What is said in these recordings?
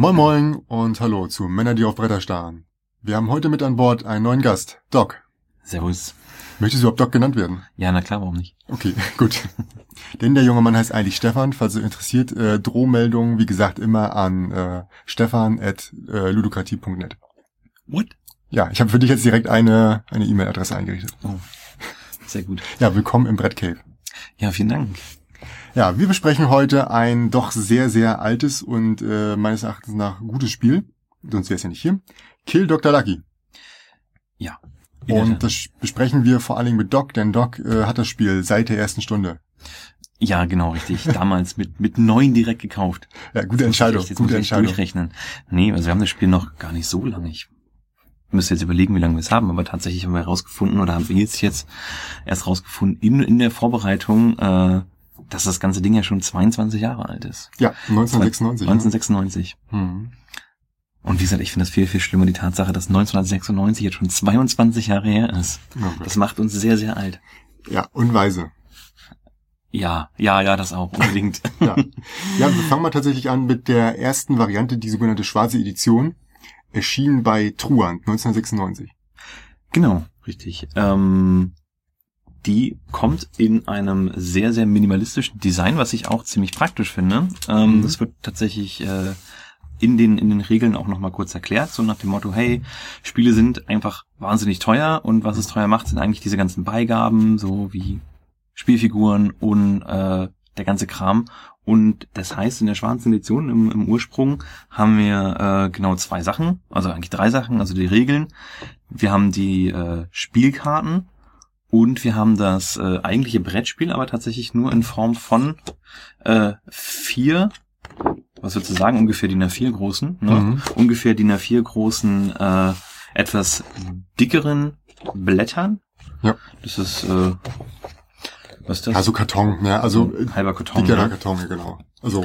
Moin Moin und hallo zu Männer, die auf Bretter starren. Wir haben heute mit an Bord einen neuen Gast, Doc. Servus. Möchtest du überhaupt Doc genannt werden? Ja, na klar, warum nicht? Okay, gut. Denn der junge Mann heißt eigentlich Stefan, falls du interessiert. Äh, Drohmeldungen, wie gesagt, immer an äh, stefan.ludokratie.net. What? Ja, ich habe für dich jetzt direkt eine eine E-Mail-Adresse eingerichtet. Oh, sehr gut. Ja, willkommen im Brett Cave. Ja, vielen Dank. Ja, wir besprechen heute ein doch sehr, sehr altes und äh, meines Erachtens nach gutes Spiel. Sonst wäre es ja nicht hier. Kill Dr. Lucky. Ja. Und das besprechen wir vor allen Dingen mit Doc, denn Doc äh, hat das Spiel seit der ersten Stunde. Ja, genau, richtig. Damals mit, mit neun direkt gekauft. Ja, gute Entscheidung, Jetzt muss gute ich Entscheidung. durchrechnen. Nee, also wir haben das Spiel noch gar nicht so lange. Ich müsste jetzt überlegen, wie lange wir es haben, aber tatsächlich haben wir herausgefunden, oder haben wir jetzt jetzt erst rausgefunden, in, in der Vorbereitung, äh, dass das ganze Ding ja schon 22 Jahre alt ist. Ja, 1996. ne? 1996. Hm. Und wie gesagt, ich finde das viel, viel schlimmer, die Tatsache, dass 1996 jetzt schon 22 Jahre her ist. Gott. Das macht uns sehr, sehr alt. Ja, unweise. Ja, ja, ja, das auch, unbedingt. Ja. ja, wir fangen mal tatsächlich an mit der ersten Variante, die sogenannte schwarze Edition. Erschien bei Truant 1996. genau, richtig. Ähm, die kommt in einem sehr, sehr minimalistischen Design, was ich auch ziemlich praktisch finde. Ähm, Mhm. Das wird tatsächlich äh, in den, in den Regeln auch nochmal kurz erklärt, so nach dem Motto, hey, Spiele sind einfach wahnsinnig teuer und was es teuer macht, sind eigentlich diese ganzen Beigaben, so wie Spielfiguren und äh, der ganze Kram. Und das heißt, in der schwarzen Edition im, im Ursprung haben wir äh, genau zwei Sachen, also eigentlich drei Sachen, also die Regeln. Wir haben die äh, Spielkarten und wir haben das äh, eigentliche Brettspiel, aber tatsächlich nur in Form von äh, vier, was würdest du sagen, ungefähr DIN A4 großen, ne? Mhm. ungefähr DIN A4 großen, äh, etwas dickeren Blättern. Ja. Das ist, äh, was ist das? Also Karton, ne? Also halber Karton. dickerer ne? Karton, ja, genau. Also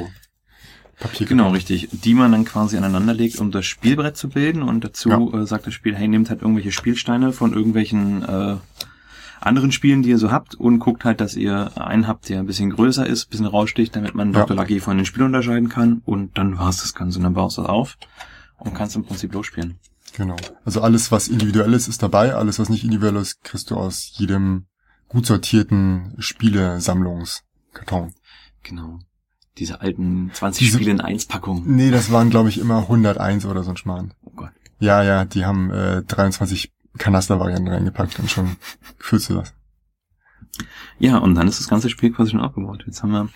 Papier. Genau, richtig. Die man dann quasi aneinander legt, um das Spielbrett zu bilden. Und dazu Ja. äh, sagt das Spiel, hey, nehmt halt irgendwelche Spielsteine von irgendwelchen äh, anderen Spielen, die ihr so habt und guckt halt, dass ihr einen habt, der ein bisschen größer ist, ein bisschen raussticht, damit man Ja. Dr. Lucky von den Spielen unterscheiden kann. Und dann war's das Ganze. Und dann baust du das auf und kannst im Prinzip losspielen. Genau. Also alles, was individuell ist, ist dabei. Alles, was nicht individuell ist, kriegst du aus jedem gut sortierten Spielesammlungskarton. Genau. Diese alten 20 Diese- Spiele in 1 Packung. Nee, das waren, glaube ich, immer 101 oder so ein Schmarrn. Oh Gott. Ja, ja, die haben äh, 23 Kanastervarianten reingepackt und schon fühlst du das. Ja, und dann ist das ganze Spiel quasi schon aufgebaut. Jetzt haben wir,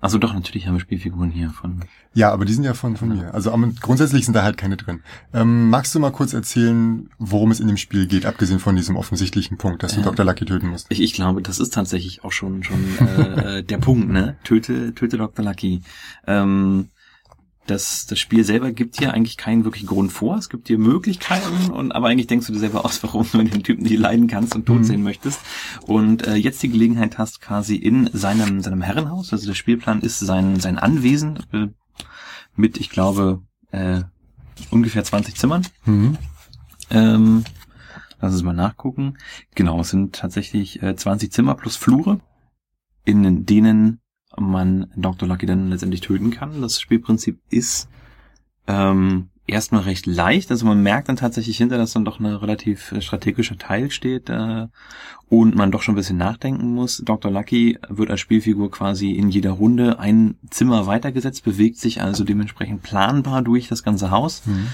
also doch, natürlich haben wir Spielfiguren hier von Ja, aber die sind ja von, von mir. Also grundsätzlich sind da halt keine drin. Ähm, magst du mal kurz erzählen, worum es in dem Spiel geht, abgesehen von diesem offensichtlichen Punkt, dass du Ja. Dr. Lucky töten musst? Ich, ich glaube, das ist tatsächlich auch schon schon äh, der Punkt, ne? Töte, töte Dr. Lucky. Ähm, das, das Spiel selber gibt dir eigentlich keinen wirklichen Grund vor. Es gibt dir Möglichkeiten und aber eigentlich denkst du dir selber aus, warum du den Typen nicht leiden kannst und tot Mhm. sehen möchtest. Und äh, jetzt die Gelegenheit hast, quasi in seinem seinem Herrenhaus, also der Spielplan ist sein sein Anwesen äh, mit, ich glaube, äh, ungefähr 20 Zimmern. Mhm. Ähm, lass uns mal nachgucken. Genau, es sind tatsächlich äh, 20 Zimmer plus Flure, in denen man Dr. Lucky dann letztendlich töten kann. Das Spielprinzip ist ähm, erstmal recht leicht. Also man merkt dann tatsächlich hinter, dass dann doch eine relativ strategischer Teil steht äh, und man doch schon ein bisschen nachdenken muss. Dr. Lucky wird als Spielfigur quasi in jeder Runde ein Zimmer weitergesetzt, bewegt sich also dementsprechend planbar durch das ganze Haus. Mhm.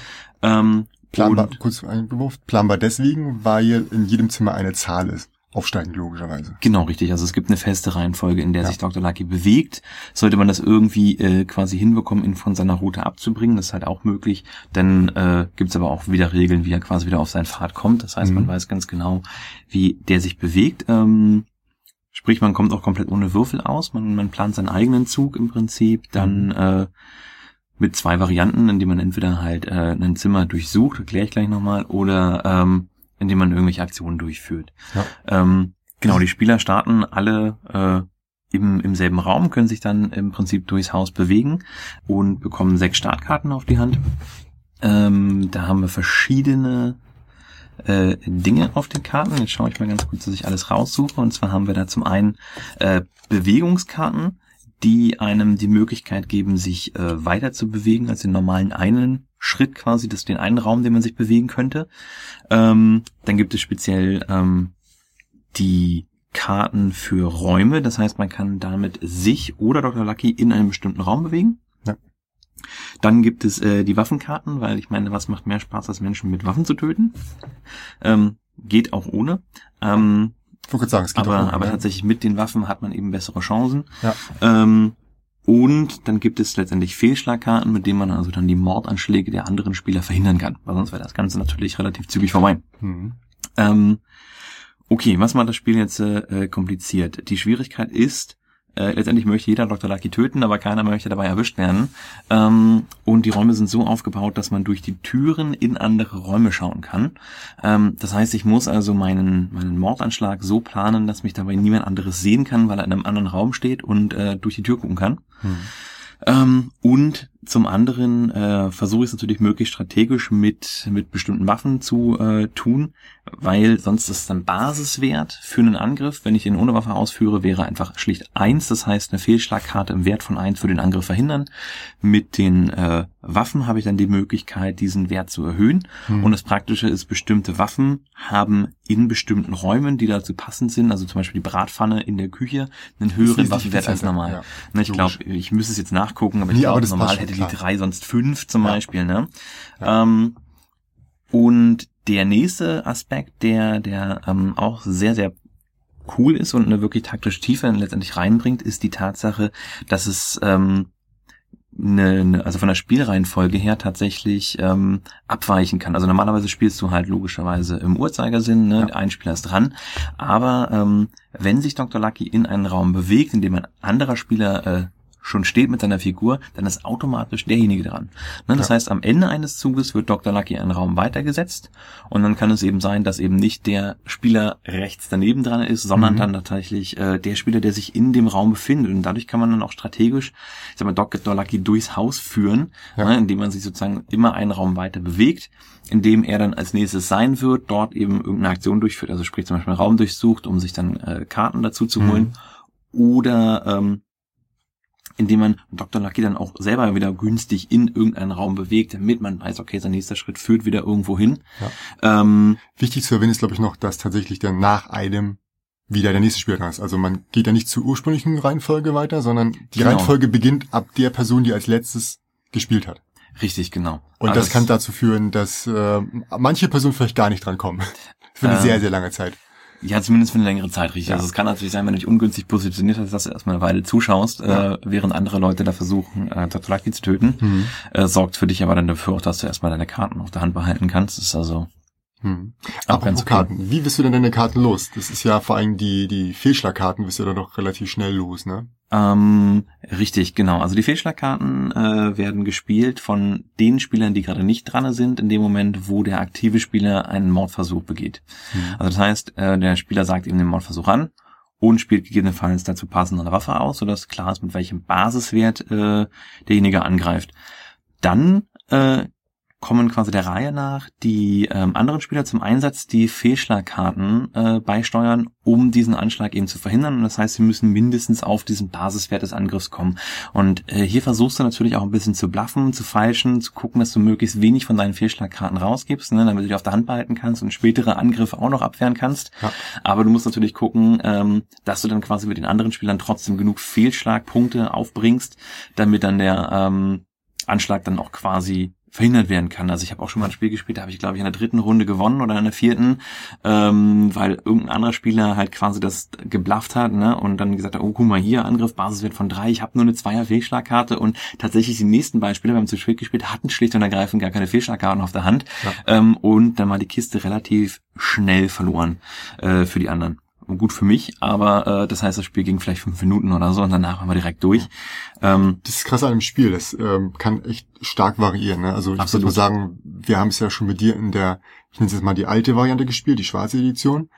Ähm, Planbar, kurz eingeworfen, planbar deswegen, weil in jedem Zimmer eine Zahl ist. Aufsteigend logischerweise. Genau, richtig. Also es gibt eine feste Reihenfolge, in der Ja. sich Dr. Lucky bewegt. Sollte man das irgendwie äh, quasi hinbekommen, ihn von seiner Route abzubringen, das ist halt auch möglich. Dann äh, gibt es aber auch wieder Regeln, wie er quasi wieder auf seinen Pfad kommt. Das heißt, Mhm. man weiß ganz genau, wie der sich bewegt. Ähm, sprich, man kommt auch komplett ohne Würfel aus. Man, man plant seinen eigenen Zug im Prinzip. Dann äh, mit zwei Varianten, indem man entweder halt äh, ein Zimmer durchsucht, erkläre ich gleich nochmal, oder ähm, indem man irgendwelche Aktionen durchführt. Ja. Ähm, genau, die Spieler starten alle äh, im, im selben Raum, können sich dann im Prinzip durchs Haus bewegen und bekommen sechs Startkarten auf die Hand. Ähm, da haben wir verschiedene äh, Dinge auf den Karten. Jetzt schaue ich mal ganz kurz, dass ich alles raussuche. Und zwar haben wir da zum einen äh, Bewegungskarten, die einem die Möglichkeit geben, sich äh, weiter zu bewegen als den normalen einen Schritt quasi, das ist den einen Raum, den man sich bewegen könnte. Ähm, dann gibt es speziell ähm, die Karten für Räume, das heißt, man kann damit sich oder Dr. Lucky in einem bestimmten Raum bewegen. Ja. Dann gibt es äh, die Waffenkarten, weil ich meine, was macht mehr Spaß, als Menschen mit Waffen zu töten? Ähm, geht auch ohne. Ähm, Ich wollte sagen, es geht aber, ohne, aber ne? tatsächlich mit den Waffen hat man eben bessere Chancen. Ja. Ähm, und dann gibt es letztendlich Fehlschlagkarten, mit denen man also dann die Mordanschläge der anderen Spieler verhindern kann. Weil sonst wäre das Ganze natürlich relativ zügig vorbei. Mhm. Ähm, okay, was macht das Spiel jetzt äh, kompliziert? Die Schwierigkeit ist, äh, letztendlich möchte jeder Dr. Lucky töten, aber keiner möchte dabei erwischt werden. Ähm, und die Räume sind so aufgebaut, dass man durch die Türen in andere Räume schauen kann. Ähm, das heißt, ich muss also meinen, meinen Mordanschlag so planen, dass mich dabei niemand anderes sehen kann, weil er in einem anderen Raum steht und äh, durch die Tür gucken kann. Mhm. Ähm, und zum anderen äh, versuche ich es natürlich möglichst strategisch mit, mit bestimmten Waffen zu äh, tun, weil sonst ist dann Basiswert für einen Angriff, wenn ich ihn ohne Waffe ausführe, wäre einfach schlicht eins. Das heißt, eine Fehlschlagkarte im Wert von eins für den Angriff verhindern. Mit den äh, Waffen habe ich dann die Möglichkeit, diesen Wert zu erhöhen. Mhm. Und das Praktische ist, bestimmte Waffen haben in bestimmten Räumen, die dazu passend sind, also zum Beispiel die Bratpfanne in der Küche, einen höheren Waffenwert als normal. ja. Ne, ich glaube, ich müsste es jetzt nachgucken, aber ich Nee, glaube, normal passt schon, hätte die klar. drei sonst fünf zum Ja. Beispiel. Ne? Ja. Ähm, und der nächste Aspekt, der, der ähm, auch sehr, sehr cool ist und eine wirklich taktische Tiefe letztendlich reinbringt, ist die Tatsache, dass es ähm, eine, eine, also von der Spielreihenfolge her tatsächlich ähm, abweichen kann. Also normalerweise spielst du halt logischerweise im Uhrzeigersinn, ne? Ja. ein Spieler ist dran. Aber ähm, wenn sich Dr. Lucky in einen Raum bewegt, in dem ein anderer Spieler äh, schon steht mit seiner Figur, dann ist automatisch derjenige dran. Ne? Das Ja. heißt, am Ende eines Zuges wird Dr. Lucky in einen Raum weitergesetzt und dann kann es eben sein, dass eben nicht der Spieler rechts daneben dran ist, sondern Mhm. dann tatsächlich äh, der Spieler, der sich in dem Raum befindet. Und dadurch kann man dann auch strategisch, ich sag mal, Dr. Lucky durchs Haus führen, Ja. ne? indem man sich sozusagen immer einen Raum weiter bewegt, in dem er dann als nächstes sein wird, dort eben irgendeine Aktion durchführt, also sprich zum Beispiel einen Raum durchsucht, um sich dann äh, Karten dazu zu Mhm. holen. Oder ähm, indem man Dr. Lucky dann auch selber wieder günstig in irgendeinen Raum bewegt, damit man weiß, okay, sein nächster Schritt führt wieder irgendwo hin. Ähm, Wichtig zu erwähnen ist, glaube ich, noch, dass tatsächlich dann nach einem wieder der nächste Spieler dran ist. Also man geht ja nicht zur ursprünglichen Reihenfolge weiter, sondern die Genau. Reihenfolge beginnt ab der Person, die als letztes gespielt hat. richtig, genau. Und Also das kann dazu führen, dass äh, manche Personen vielleicht gar nicht dran kommen. Für eine Ähm, sehr, sehr lange Zeit. Ja, zumindest für eine längere Zeit, richtig. Ja. Also es kann natürlich sein, wenn du dich ungünstig positioniert hast, dass du erstmal eine Weile zuschaust, Ja. äh, während andere Leute da versuchen, äh. Lucky zu töten. Hm. Äh, sorgt für dich aber dann dafür auch, dass du erstmal deine Karten auf der Hand behalten kannst. Das ist also Hm. auch ganz. Karten. Wie wirst du denn deine Karten los? Das ist ja vor allem die, die Fehlschlagkarten wirst du da doch relativ schnell los, ne? Ähm, richtig, genau. Also die Fehlschlagkarten äh, werden gespielt von den Spielern, die gerade nicht dran sind, in dem Moment, wo der aktive Spieler einen Mordversuch begeht. Hm. Also das heißt, äh, der Spieler sagt ihm den Mordversuch an und spielt gegebenenfalls dazu passend eine Waffe aus, sodass klar ist, mit welchem Basiswert äh, derjenige angreift. Dann äh, kommen quasi der Reihe nach die ähm, anderen Spieler zum Einsatz, die Fehlschlagkarten äh, beisteuern, um diesen Anschlag eben zu verhindern. Und das heißt, sie müssen mindestens auf diesen Basiswert des Angriffs kommen. Und äh, hier versuchst du natürlich auch ein bisschen zu bluffen, zu feilschen, zu gucken, dass du möglichst wenig von deinen Fehlschlagkarten rausgibst, ne, damit du die auf der Hand behalten kannst und spätere Angriffe auch noch abwehren kannst. Ja. Aber du musst natürlich gucken, ähm, dass du dann quasi mit den anderen Spielern trotzdem genug Fehlschlagpunkte aufbringst, damit dann der ähm, Anschlag dann auch quasi verhindert werden kann. Also ich habe auch schon mal ein Spiel gespielt, da habe ich glaube ich in der dritten Runde gewonnen oder in der vierten, ähm, weil irgendein anderer Spieler halt quasi das geblufft hat ne? und dann gesagt hat, oh guck mal hier, Angriff, Basiswert von drei, ich habe nur eine Zweier Fehlschlagkarte und tatsächlich die nächsten Beispiele, wir haben zu spät gespielt, hatten schlicht und ergreifend gar keine Fehlschlagkarten auf der Hand Ja. ähm, und dann war die Kiste relativ schnell verloren äh, für die anderen. Gut für mich, aber äh, das heißt, das Spiel ging vielleicht fünf Minuten oder so und danach waren wir direkt durch. Ähm, Das ist krass an dem Spiel. Das ähm, kann echt stark variieren. Ne? Also ich würde Absolut. mal sagen, wir haben es ja schon mit dir in der, ich nenne es jetzt mal die alte Variante gespielt, die schwarze Edition.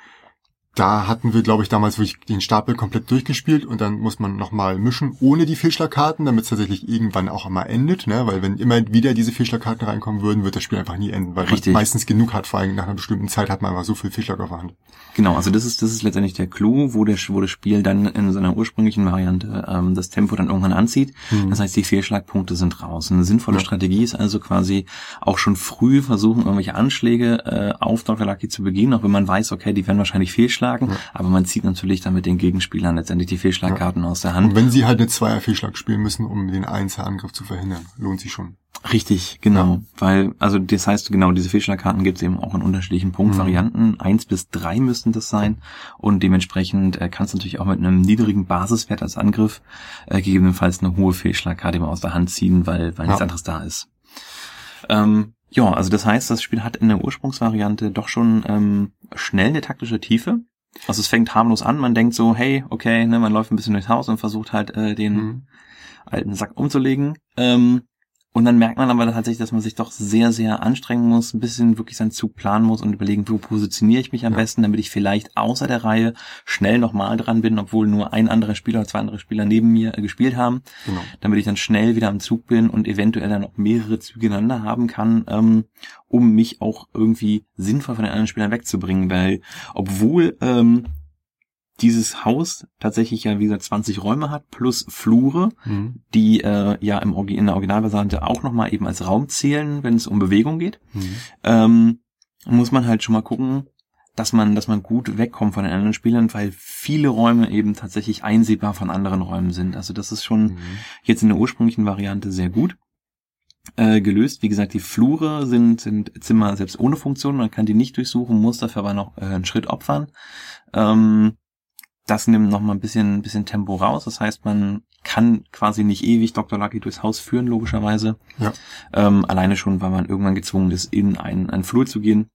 Da hatten wir, glaube ich, damals wirklich den Stapel komplett durchgespielt und dann muss man nochmal mischen ohne die Fehlschlagkarten, damit es tatsächlich irgendwann auch einmal endet, ne? Weil wenn immer wieder diese Fehlschlagkarten reinkommen würden, wird das Spiel einfach nie enden, weil Richtig. man meistens genug hat, vor allem nach einer bestimmten Zeit hat man einfach so viel Fehlschlag auf der Hand. Genau, also das ist das ist letztendlich der Clou, wo, der, wo das Spiel dann in seiner ursprünglichen Variante ähm, das Tempo dann irgendwann anzieht. Mhm. Das heißt, die Fehlschlagpunkte sind raus. Eine sinnvolle Ja. Strategie ist also quasi auch schon früh versuchen, irgendwelche Anschläge äh, auf Dr. Lucky zu begehen, auch wenn man weiß, okay, die werden wahrscheinlich fehlschlagen, Ja. aber man zieht natürlich dann mit den Gegenspielern letztendlich die Fehlschlagkarten aus der Hand. Und wenn sie halt eine Zweier-Fehlschlag spielen müssen, um den Einzelangriff zu verhindern, lohnt sich schon. Richtig, genau. Ja. Weil, also das heißt, genau, diese Fehlschlagkarten gibt es eben auch in unterschiedlichen Punktvarianten. Eins bis drei müssten das sein. Und dementsprechend äh, kannst du natürlich auch mit einem niedrigen Basiswert als Angriff äh, gegebenenfalls eine hohe Fehlschlagkarte mal aus der Hand ziehen, weil, weil nichts Ja. anderes da ist. Ähm, ja, also das heißt, das Spiel hat in der Ursprungsvariante doch schon ähm, schnell eine taktische Tiefe. Also es fängt harmlos an, man denkt so, hey, okay, ne, man läuft ein bisschen durchs Haus und versucht halt äh, den Mhm. alten Sack umzulegen. Ähm, und dann merkt man aber tatsächlich, dass man sich doch sehr, sehr anstrengen muss, ein bisschen wirklich seinen Zug planen muss und überlegen, wo positioniere ich mich am Ja. besten, damit ich vielleicht außer der Reihe schnell nochmal dran bin, obwohl nur ein anderer Spieler oder zwei andere Spieler neben mir äh, gespielt haben, Genau. damit ich dann schnell wieder am Zug bin und eventuell dann auch mehrere Züge ineinander haben kann, ähm, um mich auch irgendwie sinnvoll von den anderen Spielern wegzubringen, weil obwohl ähm, dieses Haus tatsächlich ja wie gesagt 20 Räume hat plus Flure, Mhm. die äh, ja im Orgi in der Originalvariante auch nochmal eben als Raum zählen, wenn es um Bewegung geht, Mhm. ähm, muss man halt schon mal gucken, dass man, dass man gut wegkommt von den anderen Spielern, weil viele Räume eben tatsächlich einsehbar von anderen Räumen sind. Also das ist schon Mhm. jetzt in der ursprünglichen Variante sehr gut äh, gelöst. Wie gesagt, die Flure sind, sind Zimmer selbst ohne Funktion. Man kann die nicht durchsuchen, muss dafür aber noch äh, einen Schritt opfern. Ähm, das nimmt noch mal ein bisschen, ein bisschen Tempo raus. Das heißt, man kann quasi nicht ewig Dr. Lucky durchs Haus führen, logischerweise. Ja. Ähm, alleine schon, weil man irgendwann gezwungen ist, in einen, einen Flur zu gehen.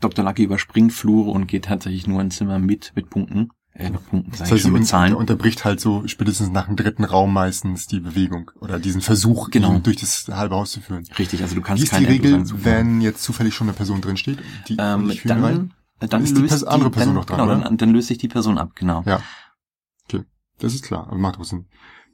Dr. Lucky überspringt Flure und geht tatsächlich nur ein Zimmer mit, mit Punkten. Äh, mit Punkten, sag Das ich heißt, schon, sie mit Zahlen. unterbricht halt so spätestens nach dem dritten Raum meistens die Bewegung oder diesen Versuch, Genau. durch das halbe Haus zu führen. Richtig, also du Wie kannst ist die kein Regel, wenn jetzt zufällig schon eine Person drin steht? Die Ähm, führen rein? Dann, dann ist die löst Pers- andere Person dann, noch dran, Genau, oder? dann, dann löst sich die Person ab, genau. Ja. Okay, das ist klar, aber macht auch Sinn.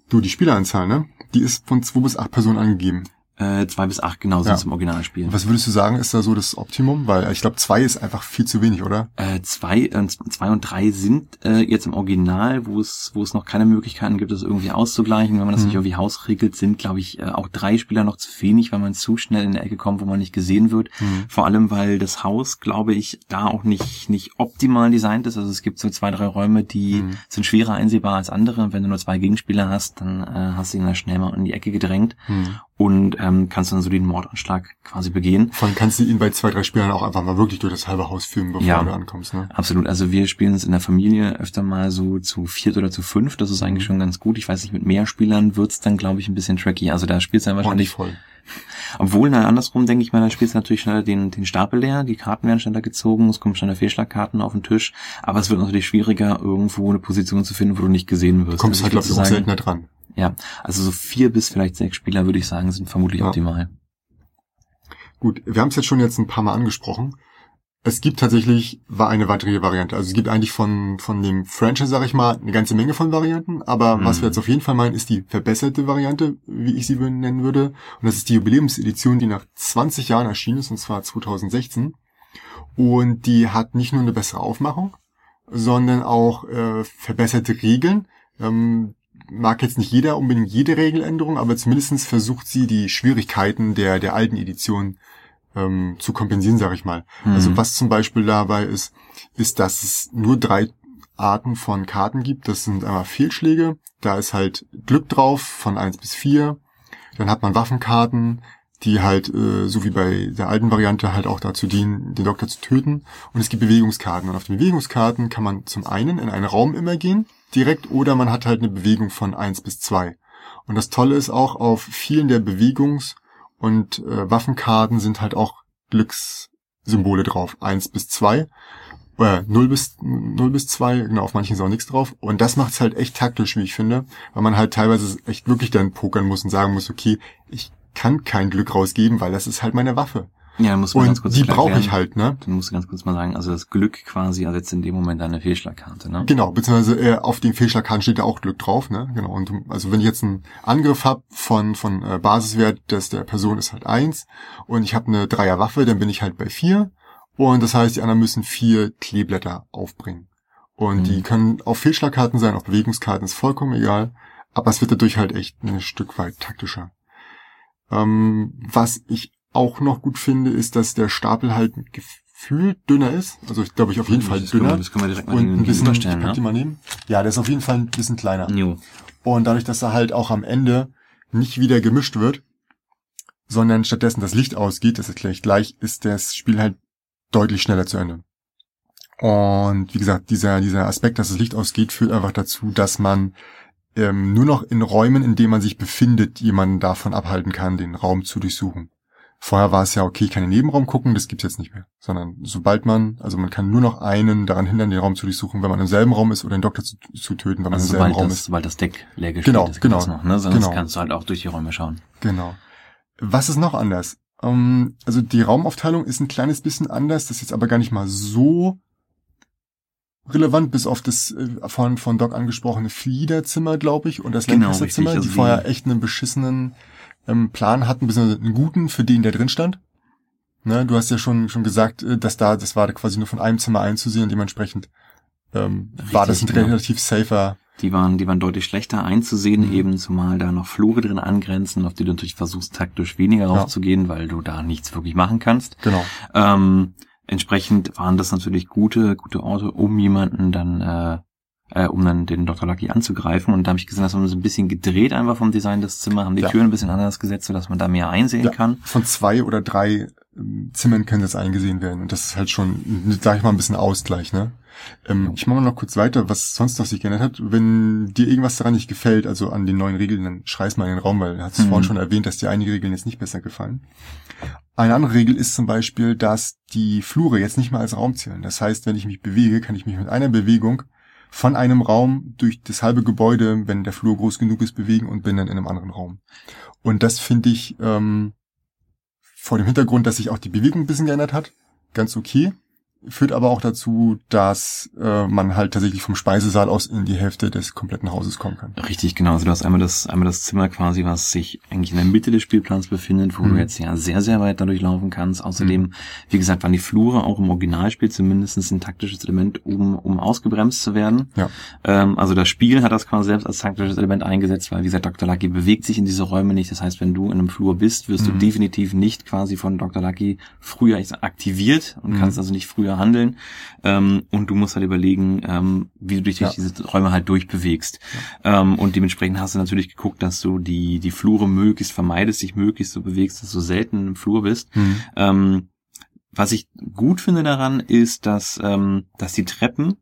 Du, die Spieleranzahl, ne? Die ist von zwei bis acht Personen angegeben. Äh, zwei bis acht, genau, sind Ja. es im Originalspiel. Was würdest du sagen, ist da so das Optimum? Weil ich glaube, zwei ist einfach viel zu wenig, oder? Äh, zwei, äh, zwei und drei sind äh, jetzt im Original, wo es, wo es noch keine Möglichkeiten gibt, das irgendwie auszugleichen. Wenn man das Mhm. nicht irgendwie hausregelt, sind, glaube ich, äh, auch drei Spieler noch zu wenig, weil man zu schnell in der Ecke kommt, wo man nicht gesehen wird. Mhm. Vor allem, weil das Haus, glaube ich, da auch nicht, nicht optimal designt ist. Also es gibt so zwei, drei Räume, die Mhm. sind schwerer einsehbar als andere. Wenn du nur zwei Gegenspieler hast, dann äh, hast du ihn da schnell mal in die Ecke gedrängt Hm. und ähm, kannst dann so den Mordanschlag quasi begehen. Vor allem kannst du ihn bei zwei, drei Spielern auch einfach mal wirklich durch das halbe Haus führen, bevor Ja. du ankommst, ne? Absolut. Also wir spielen es in der Familie öfter mal so zu viert oder zu fünf. Das ist eigentlich Mhm. schon ganz gut. Ich weiß nicht, mit mehr Spielern wird's dann, glaube ich, ein bisschen tricky. Also da spielst du dann wahrscheinlich, voll. obwohl, na, andersrum denke ich mal, da spielst du natürlich schneller den, den Stapel leer. Die Karten werden schneller gezogen. Es kommen schneller Fehlschlagkarten auf den Tisch. Aber es wird natürlich schwieriger, irgendwo eine Position zu finden, wo du nicht gesehen wirst. Du kommst Also halt, glaube ich, auch seltener dran. Ja, also so vier bis vielleicht sechs Spieler, würde ich sagen, sind vermutlich Ja. optimal. Gut, wir haben es jetzt schon jetzt ein paar Mal angesprochen. Es gibt tatsächlich war eine weitere Variante. Also es gibt eigentlich von, von dem Franchise, sag ich mal, eine ganze Menge von Varianten. Aber Mhm. was wir jetzt auf jeden Fall meinen, ist die verbesserte Variante, wie ich sie nennen würde. Und das ist die Jubiläumsedition, die nach 20 Jahren erschienen ist, und zwar 2016. Und die hat nicht nur eine bessere Aufmachung, sondern auch äh, verbesserte Regeln. Ähm, mag jetzt nicht jeder unbedingt jede Regeländerung, aber zumindestens versucht sie die Schwierigkeiten der, der alten Edition ähm, zu kompensieren, sage ich mal. Also Mhm. was zum Beispiel dabei ist, ist, dass es nur drei Arten von Karten gibt. Das sind einmal Fehlschläge, da ist halt Glück drauf von eins bis vier. Dann hat man Waffenkarten, die halt, äh, so wie bei der alten Variante, halt auch dazu dienen, den Doktor zu töten. Und es gibt Bewegungskarten. Und auf den Bewegungskarten kann man zum einen in einen Raum immer gehen, direkt, oder man hat halt eine Bewegung von eins bis zwei. Und das Tolle ist auch, auf vielen der Bewegungs- und äh, Waffenkarten sind halt auch Glückssymbole drauf. eins bis zwei Äh, 0 bis 0 bis 2, genau, auf manchen ist auch nichts drauf. Und das macht's halt echt taktisch, wie ich finde, weil man halt teilweise echt wirklich dann pokern muss und sagen muss, okay, ich kann kein Glück rausgeben, weil das ist halt meine Waffe. Ja, muss man Und ganz kurz die brauche ich halt, ne? Du musst ganz kurz mal sagen, also das Glück quasi ersetzt in dem Moment deine Fehlschlagkarte, ne? Genau, beziehungsweise äh, auf den Fehlschlagkarten steht ja auch Glück drauf, ne? Genau. Und du- also wenn ich jetzt einen Angriff habe von von äh, Basiswert, dass der Person ist halt eins und ich habe eine Dreierwaffe, dann bin ich halt bei vier und das heißt, die anderen müssen vier Kleeblätter aufbringen. Und Mhm. die können auf Fehlschlagkarten sein, auf Bewegungskarten ist vollkommen egal, aber es wird dadurch halt echt ein Stück weit taktischer. Ähm, was ich auch noch gut finde, ist, dass der Stapel halt gefühlt dünner ist. Also ich glaube ich auf jeden Fall das wir, dünner das können wir direkt mal und ein bisschen, ich pack die mal nehmen. Ja, der ist auf jeden Fall ein bisschen kleiner. Jo. Und dadurch, dass er halt auch am Ende nicht wieder gemischt wird, sondern stattdessen das Licht ausgeht, das erkläre ich gleich, ist das Spiel halt deutlich schneller zu Ende. Und wie gesagt, dieser, dieser Aspekt, dass das Licht ausgeht, führt einfach dazu, dass man ähm, nur noch in Räumen, in denen man sich befindet, jemanden davon abhalten kann, den Raum zu durchsuchen. Vorher war es ja, okay, ich kann in den Nebenraum gucken, das gibt's jetzt nicht mehr. Sondern sobald man, also man kann nur noch einen daran hindern, den Raum zu durchsuchen, wenn man im selben Raum ist oder den Doktor zu, zu töten, wenn man Also im selben Raum das, ist. sobald das Deck leer gespielt Genau, ist, genau, noch, ne? Sonst genau. kannst du halt auch durch die Räume schauen. Genau. Was ist noch anders? Ähm, also die Raumaufteilung ist ein kleines bisschen anders, das ist jetzt aber gar nicht mal so relevant, bis auf das äh, von, von Doc angesprochene Fliederzimmer, glaube ich, und das Genau, Lancaster-Zimmer, also die- vorher echt einen beschissenen ähm, Plan hatten, beziehungsweise einen guten, für den der drin stand. Ne, du hast ja schon, schon gesagt, äh, dass da, das war quasi nur von einem Zimmer einzusehen und dementsprechend ähm, war das ein Richtig, genau. relativ safer. Die waren, die waren deutlich schlechter einzusehen, Mhm. eben zumal da noch Flure drin angrenzen, auf die du natürlich versuchst, taktisch weniger raufzugehen, weil du da nichts wirklich machen kannst. Genau. Ähm, entsprechend waren das natürlich gute, gute Orte, um jemanden dann, äh, äh, um dann den Dr. Lucky anzugreifen. Und da habe ich gesehen, das haben sie ein bisschen gedreht einfach vom Design des Zimmers, haben die Ja. Türen ein bisschen anders gesetzt, sodass man da mehr einsehen Ja. kann. Von zwei oder drei ähm, Zimmern können jetzt eingesehen werden. Und das ist halt schon, sag ich mal, ein bisschen Ausgleich, ne? Ähm, ich mache mal noch kurz weiter, was sonst noch sich geändert hat. Wenn dir irgendwas daran nicht gefällt, also an den neuen Regeln, dann schreiß mal in den Raum, weil du hast es Mhm. vorhin schon erwähnt, dass dir einige Regeln jetzt nicht besser gefallen. Eine andere Regel ist zum Beispiel, dass die Flure jetzt nicht mehr als Raum zählen. Das heißt, wenn ich mich bewege, kann ich mich mit einer Bewegung von einem Raum durch das halbe Gebäude, wenn der Flur groß genug ist, bewegen und bin dann in einem anderen Raum. Und das finde ich ähm, vor dem Hintergrund, dass sich auch die Bewegung ein bisschen geändert hat, ganz okay. Führt aber auch dazu, dass äh, man halt tatsächlich vom Speisesaal aus in die Hälfte des kompletten Hauses kommen kann. Richtig, genau. Also du hast einmal das, einmal das Zimmer quasi, was sich eigentlich in der Mitte des Spielplans befindet, wo Mhm. du jetzt ja sehr, sehr weit dadurch laufen kannst. Außerdem, wie gesagt, waren die Flure auch im Originalspiel zumindest ein taktisches Element, um, um ausgebremst zu werden. Ja. Ähm, also das Spiel hat das quasi selbst als taktisches Element eingesetzt, weil wie gesagt, Dr. Lucky bewegt sich in diese Räume nicht. Das heißt, wenn du in einem Flur bist, wirst Mhm. du definitiv nicht quasi von Dr. Lucky früher aktiviert und Mhm. kannst also nicht früher handeln. Ähm, und du musst halt überlegen, ähm, wie du dich durch Ja. diese Räume halt durchbewegst. Ähm, und dementsprechend hast du natürlich geguckt, dass du die, die Flure möglichst vermeidest, dich möglichst so bewegst, dass du selten im Flur bist. Mhm. Ähm, was ich gut finde daran ist, dass, ähm, dass die Treppen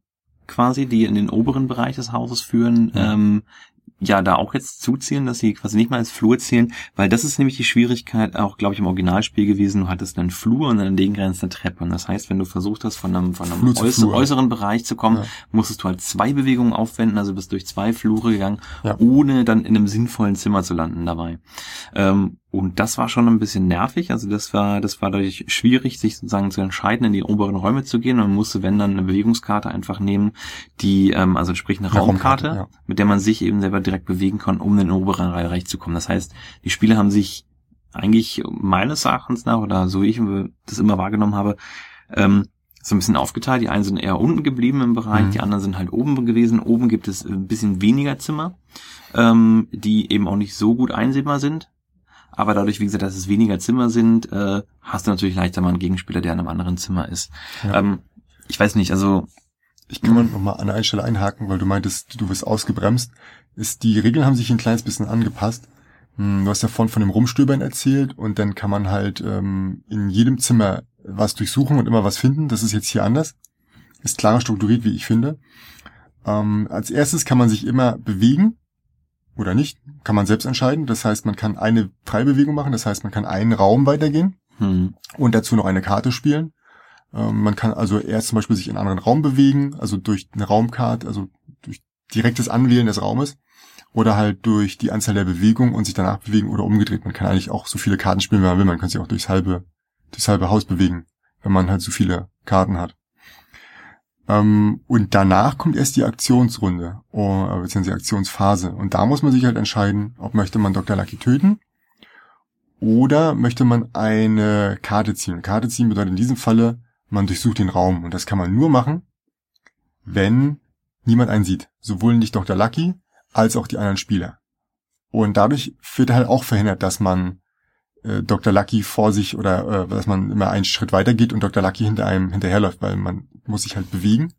quasi, die in den oberen Bereich des Hauses führen, Ja. ähm, ja, da auch jetzt zuzählen, dass sie quasi nicht mal als Flur zählen, weil das ist nämlich die Schwierigkeit auch, glaube ich, im Originalspiel gewesen. Du hattest einen Flur und dann entgegengrenzende Treppe. Und das heißt, wenn du versucht hast, von einem, von einem Flur zu äuß Flur. äußeren Bereich zu kommen, Ja. musstest du halt zwei Bewegungen aufwenden, also bist durch zwei Flure gegangen, Ja. ohne dann in einem sinnvollen Zimmer zu landen dabei. Ähm, und das war schon ein bisschen nervig. Also das war, das war dadurch schwierig, sich sozusagen zu entscheiden, in die oberen Räume zu gehen. Man musste, wenn dann, eine Bewegungskarte einfach nehmen, die, ähm, also sprich eine Eine Raumkarte, Raumkarte, ja. mit der man sich eben selber direkt bewegen kann, um in den oberen Bereich zu kommen. Das heißt, die Spieler haben sich eigentlich meines Erachtens nach, oder so wie ich das immer wahrgenommen habe, ähm, so ein bisschen aufgeteilt. Die einen sind eher unten geblieben im Bereich, Mhm. die anderen sind halt oben gewesen. Oben gibt es ein bisschen weniger Zimmer, ähm, die eben auch nicht so gut einsehbar sind. Aber dadurch, wie gesagt, dass es weniger Zimmer sind, äh, hast du natürlich leichter mal einen Gegenspieler, der in einem anderen Zimmer ist. Ja. Ähm, ich weiß nicht, also Ich kann mal noch mal an einer Stelle einhaken, weil du meintest, du wirst ausgebremst. Ist, die Regeln haben sich ein kleines bisschen angepasst. Hm, Du hast ja vorhin von dem Rumstöbern erzählt und dann kann man halt ähm, in jedem Zimmer was durchsuchen und immer was finden. Das ist jetzt hier anders. Ist klarer strukturiert, wie ich finde. Ähm, als erstes kann man sich immer bewegen oder nicht. Kann man selbst entscheiden. Das heißt, man kann eine Freibewegung machen. Das heißt, man kann einen Raum weitergehen hm, und dazu noch eine Karte spielen. Ähm, man kann also erst zum Beispiel sich in einen anderen Raum bewegen, also durch eine Raumkarte, also durch direktes Anwählen des Raumes oder halt durch die Anzahl der Bewegungen und sich danach bewegen oder umgedreht. Man kann eigentlich auch so viele Karten spielen, wie man will. Man kann sich auch durchs halbe das halbe Haus bewegen, wenn man halt so viele Karten hat. Ähm, und danach kommt erst die Aktionsrunde, oder, beziehungsweise die Aktionsphase. Und da muss man sich halt entscheiden, ob möchte man Dr. Lucky töten oder möchte man eine Karte ziehen. Karte ziehen bedeutet in diesem Falle, man durchsucht den Raum. Und das kann man nur machen, wenn niemand einen sieht. Sowohl nicht Dr. Lucky als auch die anderen Spieler. Und dadurch wird halt auch verhindert, dass man äh, Dr. Lucky vor sich oder äh, dass man immer einen Schritt weiter geht und Dr. Lucky hinter einem hinterherläuft, weil man muss sich halt bewegen.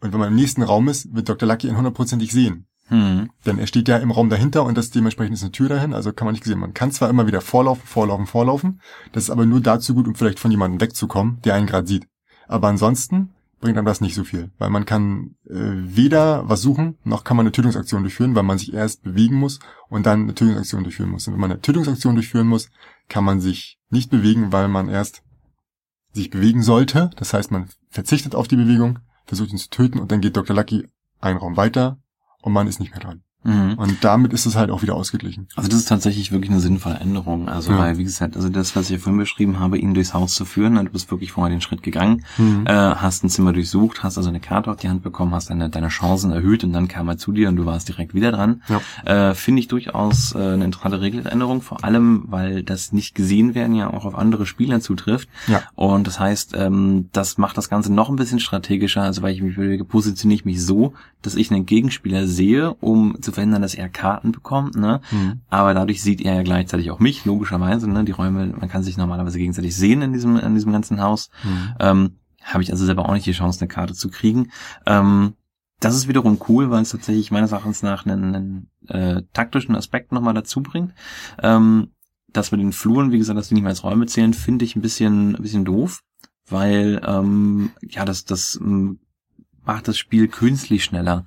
Und wenn man im nächsten Raum ist, wird Dr. Lucky ihn hundertprozentig sehen. Hm. Denn er steht ja im Raum dahinter und das dementsprechend ist eine Tür dahin, also kann man nicht sehen. Man kann zwar immer wieder vorlaufen, vorlaufen, vorlaufen, das ist aber nur dazu gut, um vielleicht von jemandem wegzukommen, der einen gerade sieht. Aber ansonsten bringt einem das nicht so viel, weil man kann äh, weder was suchen, noch kann man eine Tötungsaktion durchführen, weil man sich erst bewegen muss und dann eine Tötungsaktion durchführen muss. Und wenn man eine Tötungsaktion durchführen muss, kann man sich nicht bewegen, weil man erst sich bewegen sollte. Das heißt, man verzichtet auf die Bewegung, versucht ihn zu töten und dann geht Dr. Lucky einen Raum weiter und man ist nicht mehr dran. Mhm. Und damit ist es halt auch wieder ausgeglichen. Also das ist tatsächlich wirklich eine sinnvolle Änderung. Also ja. weil, wie gesagt, also das, was ich ja vorhin beschrieben habe, ihn durchs Haus zu führen, du bist wirklich vorher den Schritt gegangen, mhm. äh, hast ein Zimmer durchsucht, hast also eine Karte auf die Hand bekommen, hast deine, deine Chancen erhöht und dann kam er zu dir und du warst direkt wieder dran. Ja. Äh, Finde ich durchaus äh, eine interessante Regeländerung, vor allem, weil das nicht gesehen werden ja auch auf andere Spieler zutrifft. Ja. Und das heißt, ähm, das macht das Ganze noch ein bisschen strategischer, also weil ich mich bewege, positioniere ich mich so, dass ich einen Gegenspieler sehe, um zu verhindern, dass er Karten bekommt, ne? Mhm. Aber dadurch sieht er ja gleichzeitig auch mich, logischerweise, ne? Die Räume, man kann sich normalerweise gegenseitig sehen in diesem, in diesem ganzen Haus. Mhm. Ähm, Habe ich also selber auch nicht die Chance, eine Karte zu kriegen. Ähm, das ist wiederum cool, weil es tatsächlich meines Erachtens nach einen, einen äh, taktischen Aspekt nochmal dazu bringt. Ähm, das mit den Fluren, wie gesagt, dass die nicht mehr als Räume zählen, finde ich ein bisschen, ein bisschen doof, weil ähm, ja das das ähm, macht das Spiel künstlich schneller.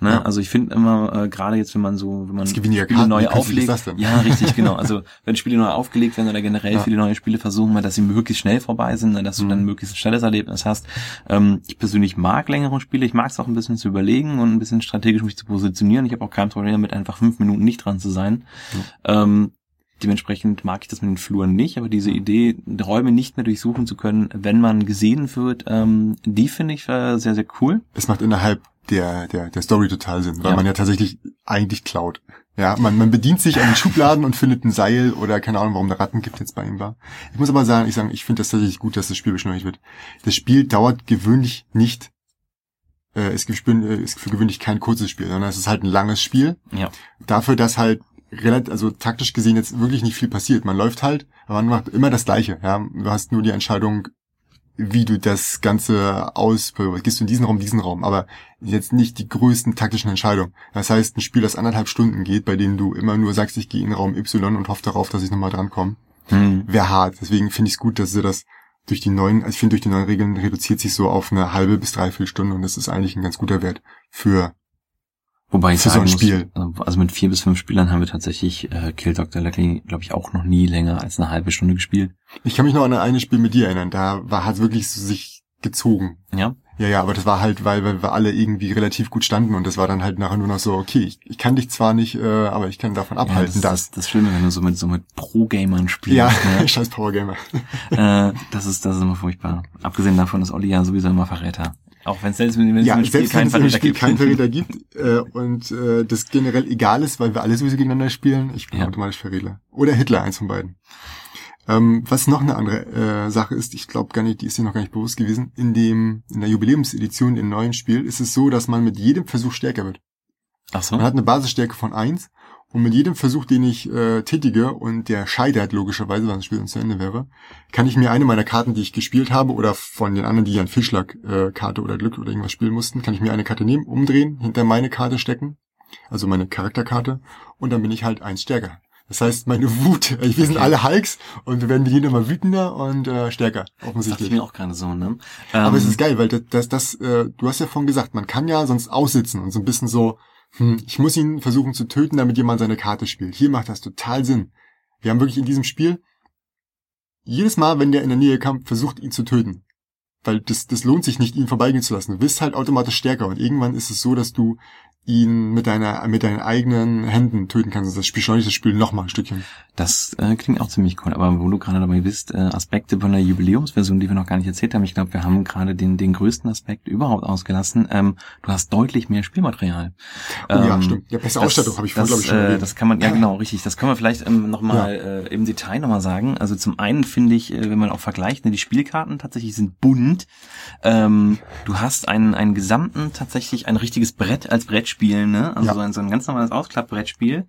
Ne? Ja. Also ich finde immer, äh, gerade jetzt, wenn man so, wenn man Spiele Karten, neu auflegt. Ja, richtig, genau. Also wenn Spiele neu aufgelegt werden oder generell ja. viele neue Spiele versuchen mal, dass sie möglichst schnell vorbei sind, ne? dass mhm. du dann möglichst ein schnelles Erlebnis hast. Ähm, ich persönlich mag längere Spiele, ich mag es auch ein bisschen zu überlegen und ein bisschen strategisch mich zu positionieren. Ich habe auch kein Problem damit, einfach fünf Minuten nicht dran zu sein. Mhm. Ähm, Dementsprechend mag ich das mit den Fluren nicht, aber diese Idee, Räume nicht mehr durchsuchen zu können, wenn man gesehen wird, ähm, die finde ich äh, sehr, sehr cool. Es macht innerhalb der, der, der Story total Sinn, weil ja. man ja tatsächlich eigentlich klaut. Ja, man, man bedient sich an den Schubladen und findet ein Seil oder keine Ahnung, warum der Rattengift jetzt bei ihm war. Ich muss aber sagen, ich sagen, ich finde das tatsächlich gut, dass das Spiel beschleunigt wird. Das Spiel dauert gewöhnlich nicht äh, es ist für gewöhnlich kein kurzes Spiel, sondern es ist halt ein langes Spiel. Ja. Dafür, dass halt relativ, also taktisch gesehen jetzt wirklich nicht viel passiert. Man läuft halt, aber man macht immer das Gleiche. Ja, du hast nur die Entscheidung, wie du das Ganze aus, gehst du in diesen Raum, diesen Raum, aber jetzt nicht die größten taktischen Entscheidungen. Das heißt, ein Spiel, das anderthalb Stunden geht, bei dem du immer nur sagst, ich gehe in Raum Y und hoffe darauf, dass ich nochmal drankomme, hm. wäre hart. Deswegen finde ich es gut, dass sie das durch die neuen, also ich finde, durch die neuen Regeln reduziert sich so auf eine halbe bis dreiviertel Stunde und das ist eigentlich ein ganz guter Wert für Wobei ich für sagen so ein Spiel. Muss, also mit vier bis fünf Spielern haben wir tatsächlich äh, Kill Dr. Lucky, glaube ich, auch noch nie länger als eine halbe Stunde gespielt. Ich kann mich noch an ein Spiel mit dir erinnern. Da war hat wirklich so sich gezogen. Ja. Ja, ja, aber das war halt, weil, weil wir alle irgendwie relativ gut standen und das war dann halt nachher nur noch so, okay, ich, ich kann dich zwar nicht, äh, aber ich kann davon abhalten, ja, das, dass... Das, das Schlimme, wenn du so mit, so mit Pro-Gamern spielst. Ja, ne? scheiß Pro-Gamer. äh, das ist, das ist immer furchtbar. Abgesehen davon ist Olli ja sowieso immer Verräter. Auch wenn es selbst wenn es ja, im Spiel keinen Verräter gibt. keinen Verräter gibt äh, und äh, das generell egal ist, weil wir alle sowieso gegeneinander spielen, ich bin ja. automatisch Verräter. Oder Hitler, eins von beiden. Ähm, was noch eine andere äh, Sache ist, ich glaube gar nicht, die ist dir noch gar nicht bewusst gewesen, in dem in der Jubiläumsedition im neuen Spiel ist es so, dass man mit jedem Versuch stärker wird. Ach so. Man hat eine Basisstärke von eins und mit jedem Versuch, den ich äh, tätige und der scheitert logischerweise, wenn das Spiel zu Ende wäre, kann ich mir eine meiner Karten, die ich gespielt habe oder von den anderen, die ja ein Fischlag-Karte äh, oder Glück oder irgendwas spielen mussten, kann ich mir eine Karte nehmen, umdrehen, hinter meine Karte stecken, also meine Charakterkarte, und dann bin ich halt eins stärker. Das heißt, meine Wut, wir sind alle Hulks und wir werden jeden immer wütender und äh, stärker, offensichtlich. Das ich mir auch gerade so, ne? Aber ähm, es ist geil, weil das, das, das äh, du hast ja vorhin gesagt, man kann ja sonst aussitzen und so ein bisschen so, hm, ich muss ihn versuchen zu töten, damit jemand seine Karte spielt. Hier macht das total Sinn. Wir haben wirklich in diesem Spiel jedes Mal, wenn der in der Nähe kam, versucht ihn zu töten. Weil das, das lohnt sich nicht, ihn vorbeigehen zu lassen. Du bist halt automatisch stärker und irgendwann ist es so, dass du ihn mit deiner mit deinen eigenen Händen töten kannst. Das beschleunigt das Spiel noch mal ein Stückchen. Das äh, klingt auch ziemlich cool. Aber wo du gerade dabei bist, äh, Aspekte von der Jubiläumsversion, die wir noch gar nicht erzählt haben, ich glaube, wir haben gerade den den größten Aspekt überhaupt ausgelassen. Ähm, du hast deutlich mehr Spielmaterial. Oh ja, Ähm, stimmt. Ja, bessere das- Ausstattung habe ich vorhin, glaube ich, schon äh. Das kann man, ja genau, richtig. Das können wir vielleicht ähm, nochmal äh, im Detail nochmal sagen. Also zum einen finde ich, äh, wenn man auch vergleicht, ne, die Spielkarten tatsächlich sind bunt. Ähm, du hast einen, einen gesamten, tatsächlich ein richtiges Brett als Brettspiel, ne? Also Ja. so, ein, so ein ganz normales Ausklappbrettspiel.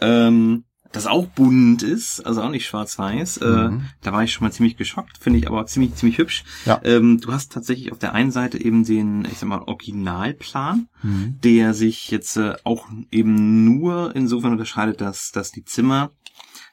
Ähm, das auch bunt ist, also auch nicht schwarz-weiß. Äh, Mhm. da war ich schon mal ziemlich geschockt, finde ich aber auch ziemlich, ziemlich hübsch. Ja. Ähm, du hast tatsächlich auf der einen Seite eben den, ich sag mal, Originalplan, Mhm. der sich jetzt äh, auch eben nur insofern unterscheidet, dass, dass die Zimmer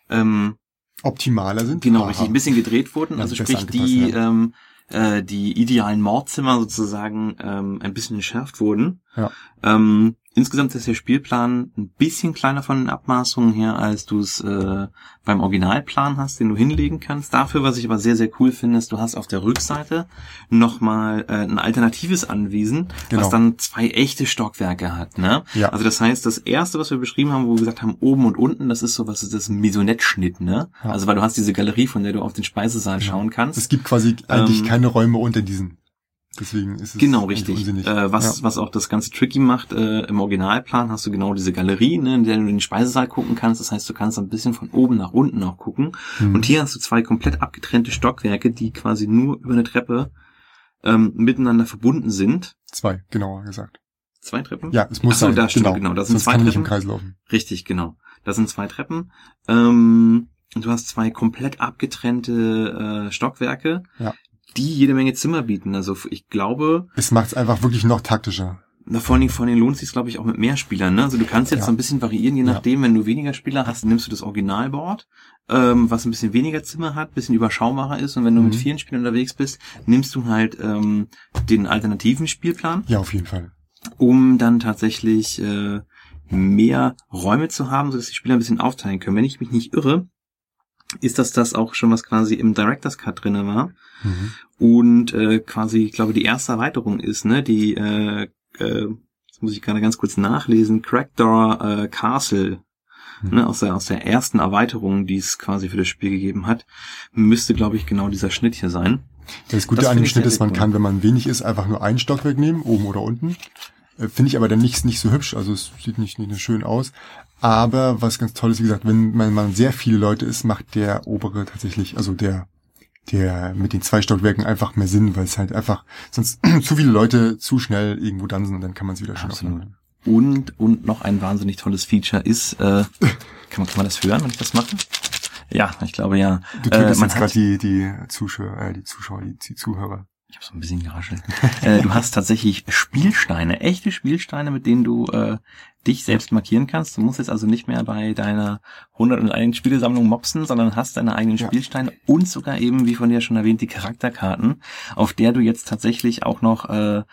ähm, Optimaler sind. genau richtig ein bisschen gedreht wurden. Ja, Also sprich die angepasst, ähm, äh, die idealen Mordzimmer sozusagen ähm, ein bisschen entschärft wurden. Ja. Ähm, insgesamt ist der Spielplan ein bisschen kleiner von den Abmaßungen her, als du es äh, beim Originalplan hast, den du hinlegen kannst. Dafür, was ich aber sehr, sehr cool finde, ist, du hast auf der Rückseite nochmal äh, ein alternatives Anwesen, Genau. was dann zwei echte Stockwerke hat. Ne? Ja. Also das heißt, das erste, was wir beschrieben haben, wo wir gesagt haben, oben und unten, das ist so was ist das Maisonette-Schnitt, ne? Ja. Also weil du hast diese Galerie, von der du auf den Speisesaal Genau. schauen kannst. Es gibt quasi eigentlich Ähm, keine Räume unter diesen. Deswegen ist es Genau, richtig. Äh, was, ja. was auch das Ganze tricky macht, äh, im Originalplan hast du genau diese Galerie, ne, in der du in den Speisesaal gucken kannst. Das heißt, du kannst ein bisschen von oben nach unten auch gucken. Mhm. Und hier hast du zwei komplett abgetrennte Stockwerke, die quasi nur über eine Treppe ähm, miteinander verbunden sind. zwei, genauer gesagt. Zwei Treppen? Ja, es muss Ach so, sein. da stimmt, genau. genau, das sind Sonst zwei kann ich nicht Treppen. im Kreis laufen. Richtig, genau. Das sind zwei Treppen. Ähm, du hast zwei komplett abgetrennte äh, Stockwerke, Ja. Die jede Menge Zimmer bieten. Also ich glaube, Es macht es einfach wirklich noch taktischer. Na, vor allen Dingen, vor allen Dingen lohnt es sich, glaube ich, auch mit mehr Spielern. Ne? Also du kannst jetzt Ja. so ein bisschen variieren, je Ja. nachdem, wenn du weniger Spieler hast, nimmst du das Originalboard, ähm, was ein bisschen weniger Zimmer hat, bisschen überschaubarer ist. Und wenn du mit Mhm. vielen Spielern unterwegs bist, nimmst du halt ähm, den alternativen Spielplan, Ja, auf jeden Fall. um dann tatsächlich äh, mehr Räume zu haben, sodass die Spieler ein bisschen aufteilen können. Wenn ich mich nicht irre, ist das das auch schon, was quasi im Director's Cut drinne war Mhm. und äh, quasi, ich glaube, die erste Erweiterung ist, ne, die, äh, äh, das muss ich gerade ganz kurz nachlesen, Crackdoor äh, Castle, Mhm. ne, aus der, aus der ersten Erweiterung, die es quasi für das Spiel gegeben hat, müsste, glaube ich, genau dieser Schnitt hier sein. Das Gute Das an dem Schnitt ist, man kann, wenn man wenig ist, einfach nur einen Stockwerk nehmen, oben oder unten. Äh, Finde ich aber dann nicht, nicht so hübsch, also es sieht nicht, nicht schön aus. Aber was ganz toll ist, wie gesagt, wenn man, man sehr viele Leute ist, macht der obere tatsächlich, also der, der mit den zwei Stockwerken einfach mehr Sinn, weil es halt einfach sonst zu viele Leute zu schnell irgendwo dann sind und dann kann man es wieder schön aufnehmen. Und, und noch ein wahnsinnig tolles Feature ist, äh, kann man, kann man das hören, wenn ich das mache? Ja, ich glaube ja. Du Äh, tötest man jetzt gerade die, die Zuschauer, äh, die Zuschauer, die, die Zuhörer. Ich habe so ein bisschen geraschelt. äh, du hast tatsächlich Spielsteine, echte Spielsteine, mit denen du äh, dich selbst markieren kannst. Du musst jetzt also nicht mehr bei deiner 101 Spielesammlung mopsen, sondern hast deine eigenen Ja. Spielsteine und sogar eben, wie von dir schon erwähnt, die Charakterkarten, auf der du jetzt tatsächlich auch noch äh,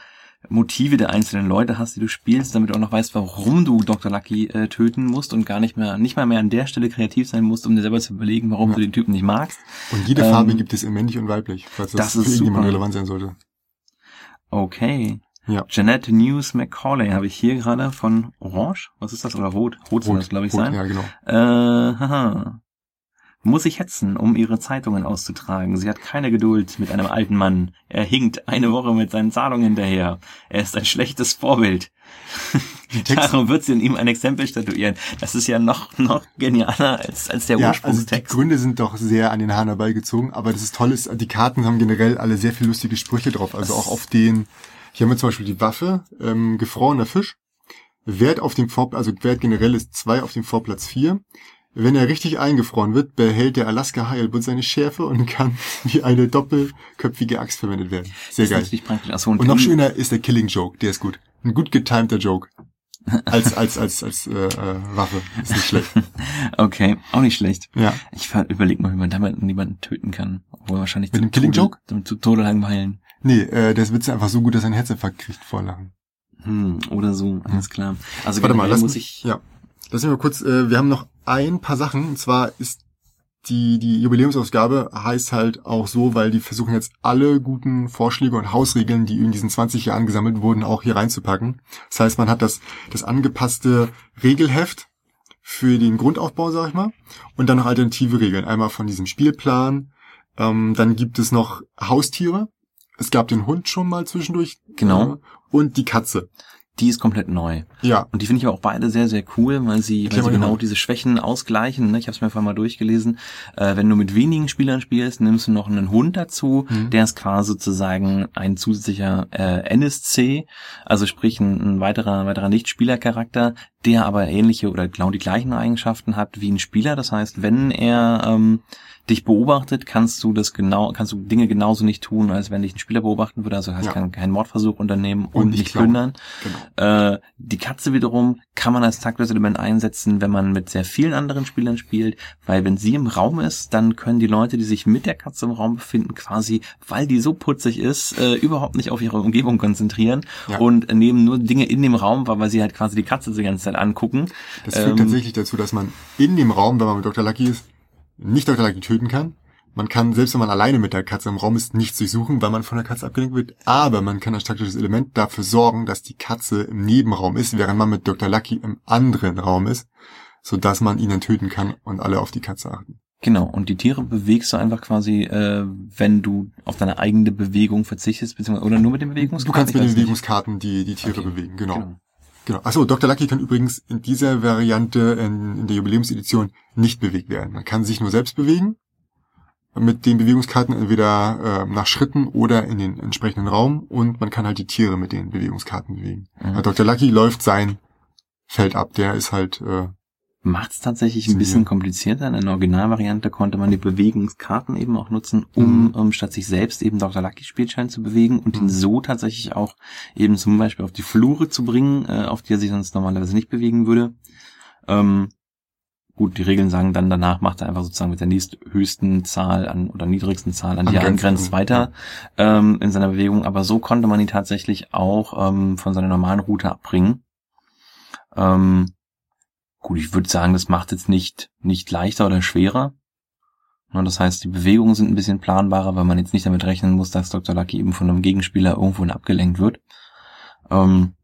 Motive der einzelnen Leute hast, die du spielst, damit du auch noch weißt, warum du Dr. Lucky äh, töten musst und gar nicht mehr, nicht mal mehr an der Stelle kreativ sein musst, um dir selber zu überlegen, warum Ja. du den Typen nicht magst. Und jede Ähm, Farbe gibt es in männlich und weiblich, falls das, das ist für irgendjemand super. relevant sein sollte. Okay. Ja. Jeanette News McCauley habe ich hier gerade von Orange. Was ist das? Oder Rot? Rot soll das, glaube ich, rot, sein. Ja, genau. Äh, haha. Muss ich hetzen, um ihre Zeitungen auszutragen. Sie hat keine Geduld mit einem alten Mann. Er hinkt eine Woche mit seinen Zahlungen hinterher. Er ist ein schlechtes Vorbild. Die Darum wird sie in ihm ein Exempel statuieren. Das ist ja noch, noch genialer als, als der ja, also die Ursprungstext. Gründe sind doch sehr an den Haaren herbeigezogen, aber das ist toll ist, die Karten haben generell alle sehr viel lustige Sprüche drauf. Also auch auf den, hier haben wir zum Beispiel die Waffe, ähm, gefrorener Fisch. Wert auf dem Vor, also Wert generell ist zwei auf dem Vorplatz vier. Wenn er richtig eingefroren wird, behält der Alaska Heilbutt seine Schärfe und kann wie eine doppelköpfige Axt verwendet werden. Sehr Das ist geil. natürlich praktisch. Ach so, Und noch schöner ist der Killing Joke, der ist gut. Ein gut getimter Joke. Als, als, als, als äh, äh, Waffe. Ist nicht schlecht. Okay, auch nicht schlecht. Ja. Ich überlege mal, wie man damit niemanden töten kann. Obwohl wahrscheinlich Mit dem Killing Tode- Joke? Zum zu Tode langweilen. Nee, äh, das Witz ist einfach so gut, dass er einen Herzinfarkt kriegt vor Lachen. Hm, oder so, alles klar. Also Warte mal, lass muss ich. ja. Lass mich mal kurz, äh, wir haben noch ein paar Sachen, und zwar ist die, die Jubiläumsausgabe heißt halt auch so, weil die versuchen jetzt alle guten Vorschläge und Hausregeln, die in diesen 20 Jahren gesammelt wurden, auch hier reinzupacken. Das heißt, man hat das, das angepasste Regelheft für den Grundaufbau, sag ich mal, und dann noch alternative Regeln. Einmal von diesem Spielplan, ähm, dann gibt es noch Haustiere. Es gab den Hund schon mal zwischendurch. Genau. Äh, und die Katze. Die ist komplett neu. Ja. Und die finde ich aber auch beide sehr, sehr cool, weil sie, weil sie genau diese Schwächen ausgleichen. Ne? Ich habe es mir einfach mal durchgelesen. Äh, wenn du mit wenigen Spielern spielst, nimmst du noch einen Hund dazu. Mhm. Der ist quasi sozusagen ein zusätzlicher äh, NSC, also sprich ein, ein weiterer, weiterer Nicht-Spieler-Charakter, der aber ähnliche oder genau die gleichen Eigenschaften hat wie ein Spieler. Das heißt, wenn er ähm, dich beobachtet, kannst du das genau, kannst du Dinge genauso nicht tun, als wenn dich ein Spieler beobachten würde. Also heißt Ja. kein, kein Mordversuch unternehmen und, Und nicht plündern. Genau. Äh, die Katze wiederum kann man als taktisches Element einsetzen, wenn man mit sehr vielen anderen Spielern spielt, weil wenn sie im Raum ist, dann können die Leute, die sich mit der Katze im Raum befinden, quasi, weil die so putzig ist, äh, überhaupt nicht auf ihre Umgebung konzentrieren Ja. und nehmen nur Dinge in dem Raum, weil, weil sie halt quasi die Katze die ganze Zeit angucken. Das führt Ähm, tatsächlich dazu, dass man in dem Raum, wenn man mit Dr. Lucky ist, nicht Dr. Lucky töten kann. Man kann, selbst wenn man alleine mit der Katze im Raum ist, nichts durchsuchen, weil man von der Katze abgelenkt wird. Aber man kann als taktisches Element dafür sorgen, dass die Katze im Nebenraum ist, während man mit Dr. Lucky im anderen Raum ist, sodass man ihn dann töten kann und alle auf die Katze achten. Genau, und die Tiere bewegst du einfach quasi, äh, wenn du auf deine eigene Bewegung verzichtest, beziehungsweise oder nur mit den Bewegungskarten. Du kannst mit den. Bewegungskarten die, die Tiere Okay. bewegen, genau. Genau. Genau. Achso, Dr. Lucky kann übrigens in dieser Variante in, in der Jubiläumsedition nicht bewegt werden. Man kann sich nur selbst bewegen mit den Bewegungskarten entweder äh, nach Schritten oder in den entsprechenden Raum und man kann halt die Tiere mit den Bewegungskarten bewegen. Mhm. Ja, Dr. Lucky läuft sein Feld ab, der ist halt äh, Macht es tatsächlich ein bisschen komplizierter. In der Originalvariante konnte man die Bewegungskarten eben auch nutzen, um, Mhm. um statt sich selbst eben Dr. Lucky Spielschein zu bewegen und ihn Mhm. so tatsächlich auch eben zum Beispiel auf die Flure zu bringen, äh, auf die er sich sonst normalerweise nicht bewegen würde. Ähm, gut, die Regeln sagen dann danach macht er einfach sozusagen mit der nächsthöchsten Zahl an oder niedrigsten Zahl an die er Angrenzt, weiter ähm, in seiner Bewegung. Aber so konnte man ihn tatsächlich auch ähm, von seiner normalen Route abbringen. Ähm, Gut, ich würde sagen, das macht jetzt nicht, nicht leichter oder schwerer. Ne, Das heißt, die Bewegungen sind ein bisschen planbarer, weil man jetzt nicht damit rechnen muss, dass Dr. Lucky eben von einem Gegenspieler irgendwohin abgelenkt wird. Ähm,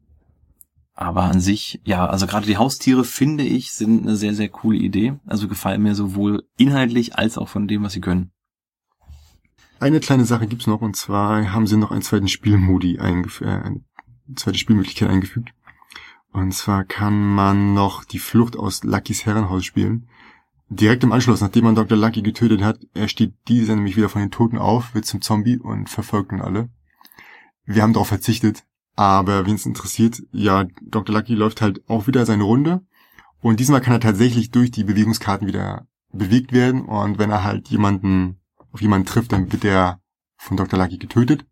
aber an sich, ja, also gerade die Haustiere, finde ich, sind eine sehr, sehr coole Idee. Also gefallen mir sowohl inhaltlich als auch von dem, was sie können. eine kleine Sache gibt's noch und zwar haben sie noch einen zweiten Spielmodi eingefügt, äh, eine zweite Spielmöglichkeit eingefügt. Und zwar kann man noch die Flucht aus Luckys Herrenhaus spielen. Direkt im Anschluss, nachdem man Dr. Lucky getötet hat, er steht dieser nämlich wieder von den Toten auf, wird zum Zombie und verfolgt nun alle. Wir haben darauf verzichtet, aber wen es interessiert, ja, Dr. Lucky läuft halt auch wieder seine Runde und diesmal kann er tatsächlich durch die Bewegungskarten wieder bewegt werden und wenn er halt jemanden auf jemanden trifft, dann wird er von Dr. Lucky getötet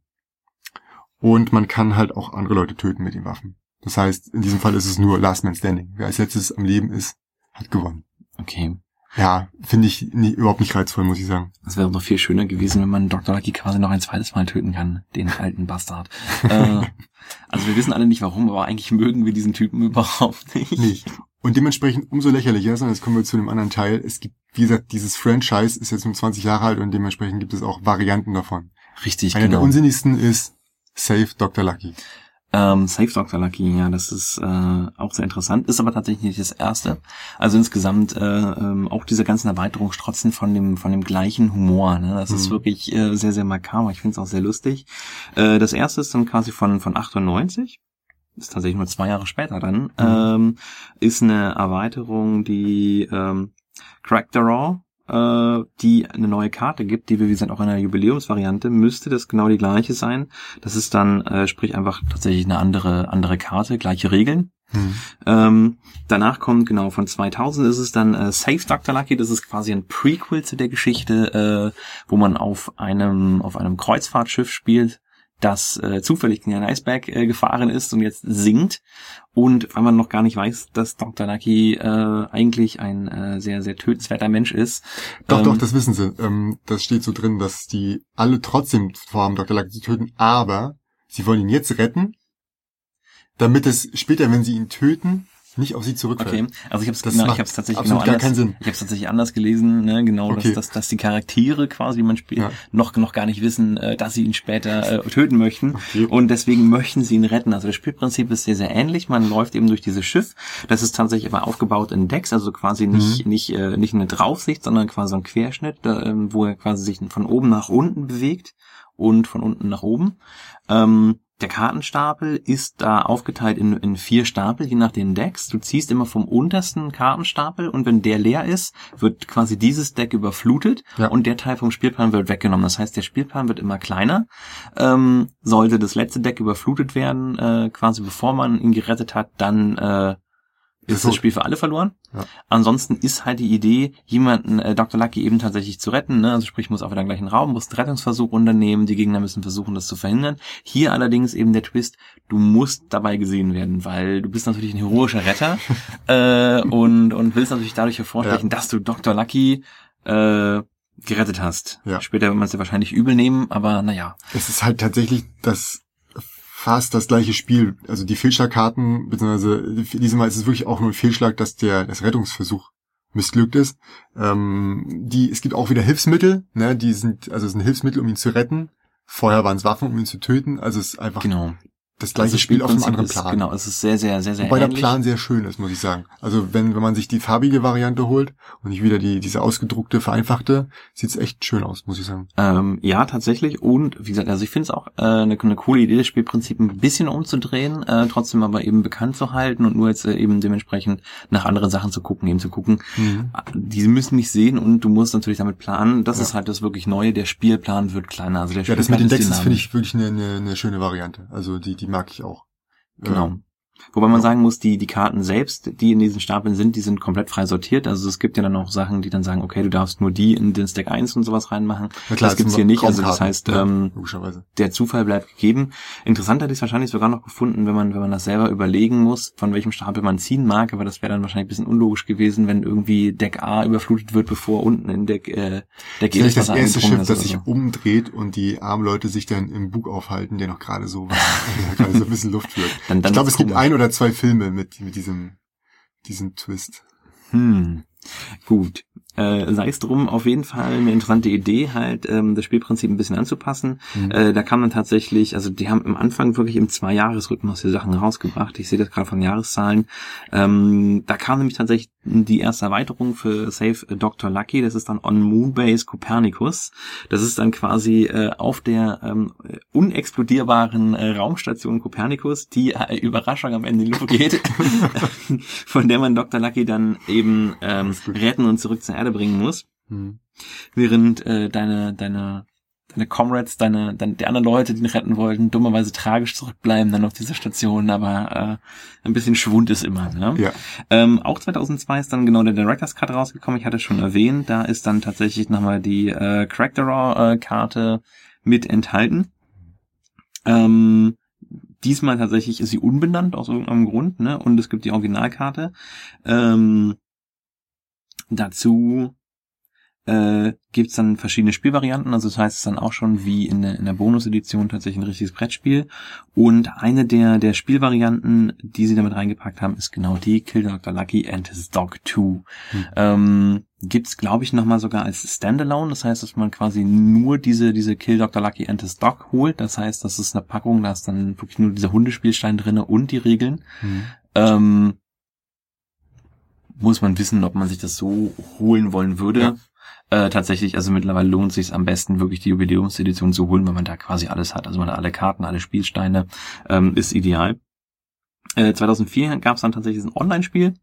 und man kann halt auch andere Leute töten mit den Waffen. Das heißt, in diesem Fall ist es nur Last Man Standing. Wer als letztes am Leben ist, hat gewonnen. Okay. Ja, finde ich nie, überhaupt nicht reizvoll, muss ich sagen. Es wäre noch viel schöner gewesen, wenn man Dr. Lucky quasi noch ein zweites Mal töten kann, den alten Bastard. äh, also wir wissen alle nicht warum, aber eigentlich mögen wir diesen Typen überhaupt nicht. Nicht. Und dementsprechend umso lächerlicher, sondern jetzt kommen wir zu dem anderen Teil. Es gibt, wie gesagt, dieses Franchise ist jetzt nur 20 Jahre alt und dementsprechend gibt es auch Varianten davon. Richtig, Eine genau. der unsinnigsten ist Save Dr. Lucky. Ähm, Save Dr. Lucky, ja, das ist äh, auch sehr interessant, ist aber tatsächlich nicht das erste. Also insgesamt äh, ähm, auch diese ganzen Erweiterungen strotzen von dem von dem gleichen Humor. Ne? Das ist Mhm. wirklich äh, sehr sehr makaber. Ich finde es auch sehr lustig. Äh, das erste ist dann quasi von von 98. Ist tatsächlich nur zwei Jahre später dann. Ähm, ist eine Erweiterung, die ähm, Crack the Raw äh, die eine neue Karte gibt, die wir, wie gesagt, auch in der Jubiläumsvariante, müsste das genau die gleiche sein. Das ist dann, äh, sprich einfach tatsächlich eine andere, andere Karte, gleiche Regeln. Hm. Ähm, danach kommt, genau, von 2000 ist es dann äh, Save Dr. Lucky, das ist quasi ein Prequel zu der Geschichte, äh, wo man auf einem, auf einem Kreuzfahrtschiff spielt, das äh, zufällig in einen Eisberg äh, gefahren ist und jetzt sinkt. Und weil man noch gar nicht weiß, dass Dr. Lucky äh, eigentlich ein äh, sehr, sehr tötenswerter Mensch ist. Doch, ähm, doch, das wissen sie. Ähm, das steht so drin, dass die alle trotzdem vorhaben, Dr. Lucky zu töten, aber sie wollen ihn jetzt retten, damit es später, wenn sie ihn töten, nicht auf sie zurückfällt. Okay, also ich habe es genau, ich habe es tatsächlich genau anders. keinen Sinn. Ich habe es tatsächlich anders gelesen, ne, genau, Okay. dass, dass, dass die Charaktere quasi, die man spielt, Ja. noch noch gar nicht wissen, äh, dass sie ihn später äh, töten möchten Okay. und deswegen möchten sie ihn retten. Also das Spielprinzip ist sehr sehr ähnlich. Man läuft eben durch dieses Schiff. Das ist tatsächlich aber aufgebaut in Decks, also quasi nicht nicht äh, nicht eine Draufsicht, sondern quasi so ein Querschnitt, da, ähm, wo er quasi sich von oben nach unten bewegt und von unten nach oben. Ähm, der Kartenstapel ist da aufgeteilt in, in vier Stapel, je nach den Decks. Du ziehst immer vom untersten Kartenstapel und wenn der leer ist, wird quasi dieses Deck überflutet Ja. und der Teil vom Spielplan wird weggenommen. Das heißt, der Spielplan wird immer kleiner. Ähm, sollte das letzte Deck überflutet werden, äh, quasi bevor man ihn gerettet hat, dann äh, ist tot. das Spiel für alle verloren. Ja. Ansonsten ist halt die Idee, jemanden, äh, Dr. Lucky eben tatsächlich zu retten. Ne? Also sprich, muss auf den gleichen Raum, muss einen Rettungsversuch unternehmen, die Gegner müssen versuchen, das zu verhindern. Hier allerdings eben der Twist, du musst dabei gesehen werden, weil du bist natürlich ein heroischer Retter äh, und, und willst natürlich dadurch hervorstechen, dass du Dr. Lucky äh, gerettet hast. Ja. Später wird man es dir wahrscheinlich übel nehmen, aber naja. Es ist halt tatsächlich das fast das gleiche Spiel. Also die Fehlschlagkarten, beziehungsweise diesmal ist es wirklich auch nur ein Fehlschlag, dass der das Rettungsversuch missglückt ist. Ähm, die, es gibt auch wieder Hilfsmittel, ne, die sind, also es sind Hilfsmittel, um ihn zu retten. Vorher waren es Waffen, um ihn zu töten. Also es ist einfach Genau. Das gleiche Also Spiel auf einem anderen ist, Plan. Genau, es ist sehr, sehr, sehr, sehr Wobei der ähnlich. Plan sehr schön ist, muss ich sagen. Also wenn, wenn man sich die farbige Variante holt und nicht wieder die, diese ausgedruckte, vereinfachte, sieht's echt schön aus, muss ich sagen. Ähm, ja, tatsächlich. Und wie gesagt, also ich finde es auch äh, eine, eine coole Idee, das Spielprinzip ein bisschen umzudrehen, äh, trotzdem aber eben bekannt zu halten und nur jetzt äh, eben dementsprechend nach anderen Sachen zu gucken, eben zu gucken. äh, Die müssen nicht sehen und du musst natürlich damit planen. Das Ja. ist halt das wirklich Neue. Der Spielplan wird kleiner. Also der Ja, das Spielplan mit den Decks ist, finde ich, wirklich eine, eine, eine schöne Variante. Also die, die mag ich auch. Genau. Ähm, Wobei man sagen muss, die, die Karten selbst, die in diesen Stapeln sind, die sind komplett frei sortiert. Also es gibt ja dann auch Sachen, die dann sagen, okay, du darfst nur die in den Stack 1 und sowas reinmachen. na klar, das gibt's hier nicht. Also das heißt, ähm, der Zufall bleibt gegeben. Interessant hätte ich es wahrscheinlich sogar noch gefunden, wenn man, wenn man das selber überlegen muss, von welchem Stapel man ziehen mag, aber das wäre dann wahrscheinlich ein bisschen unlogisch gewesen, wenn irgendwie Deck A überflutet wird, bevor unten in Deck, äh, Deck E Vielleicht das Wasser erste Schiff, das sich so. umdreht und die armen Leute sich dann im Bug aufhalten, der noch gerade so, gerade so ein bisschen Luft wird. Dann, dann ich glaube, es gibt. Ein oder zwei Filme mit, mit diesem, diesem Twist. Hm. Gut. Äh, sei es drum, auf jeden Fall eine interessante Idee, halt ähm, das Spielprinzip ein bisschen anzupassen. Mhm. Äh, da kam dann tatsächlich, also die haben am Anfang wirklich im Zwei-Jahres-Rhythmus die Sachen rausgebracht. Ich sehe das gerade von Jahreszahlen. Ähm, da kam nämlich tatsächlich die erste Erweiterung für Save Dr. Lucky. Das ist dann on Moonbase Copernicus. Das ist dann quasi äh, auf der ähm, unexplodierbaren äh, Raumstation Copernicus, die äh, Überraschung am Ende in die Luft geht, von der man Dr. Lucky dann eben ähm, retten und zurück zur Erde bringen muss Mhm. während äh, deine deine deine Comrades, deine, deine die anderen Leute, die ihn retten wollten, dummerweise tragisch zurückbleiben dann auf dieser Station, aber äh, ein bisschen Schwund ist immer. Ne? Ja. Ähm, auch 2002 ist dann genau der Director's Cut rausgekommen. Ich hatte schon erwähnt, da ist dann tatsächlich nochmal die äh, Raw äh, Karte mit enthalten. Ähm, diesmal tatsächlich ist sie unbenannt aus irgendeinem Grund, ne? Und es gibt die Originalkarte. Ähm, dazu äh, gibt es dann verschiedene Spielvarianten, also das heißt es dann auch schon wie in der, in der Bonus-Edition tatsächlich ein richtiges Brettspiel. Und eine der, der Spielvarianten, die sie damit reingepackt haben, ist genau die Kill Dr. Lucky and his Dog 2. Hm. Ähm, gibt's glaube ich, nochmal sogar als Standalone, das heißt, dass man quasi nur diese, diese Kill Dr. Lucky and his Dog holt. Das heißt, das ist eine Packung, da ist dann wirklich nur dieser Hundespielstein drinne und die Regeln. Mhm. Ähm, muss man wissen, ob man sich das so holen wollen würde. Ja. Äh, tatsächlich, also mittlerweile lohnt es sich am besten, wirklich die Jubiläumsedition zu holen, weil man da quasi alles hat. Also man hat alle Karten, alle Spielsteine, ähm, ist ideal. Äh, 2004 gab es dann tatsächlich ein Online-Spiel.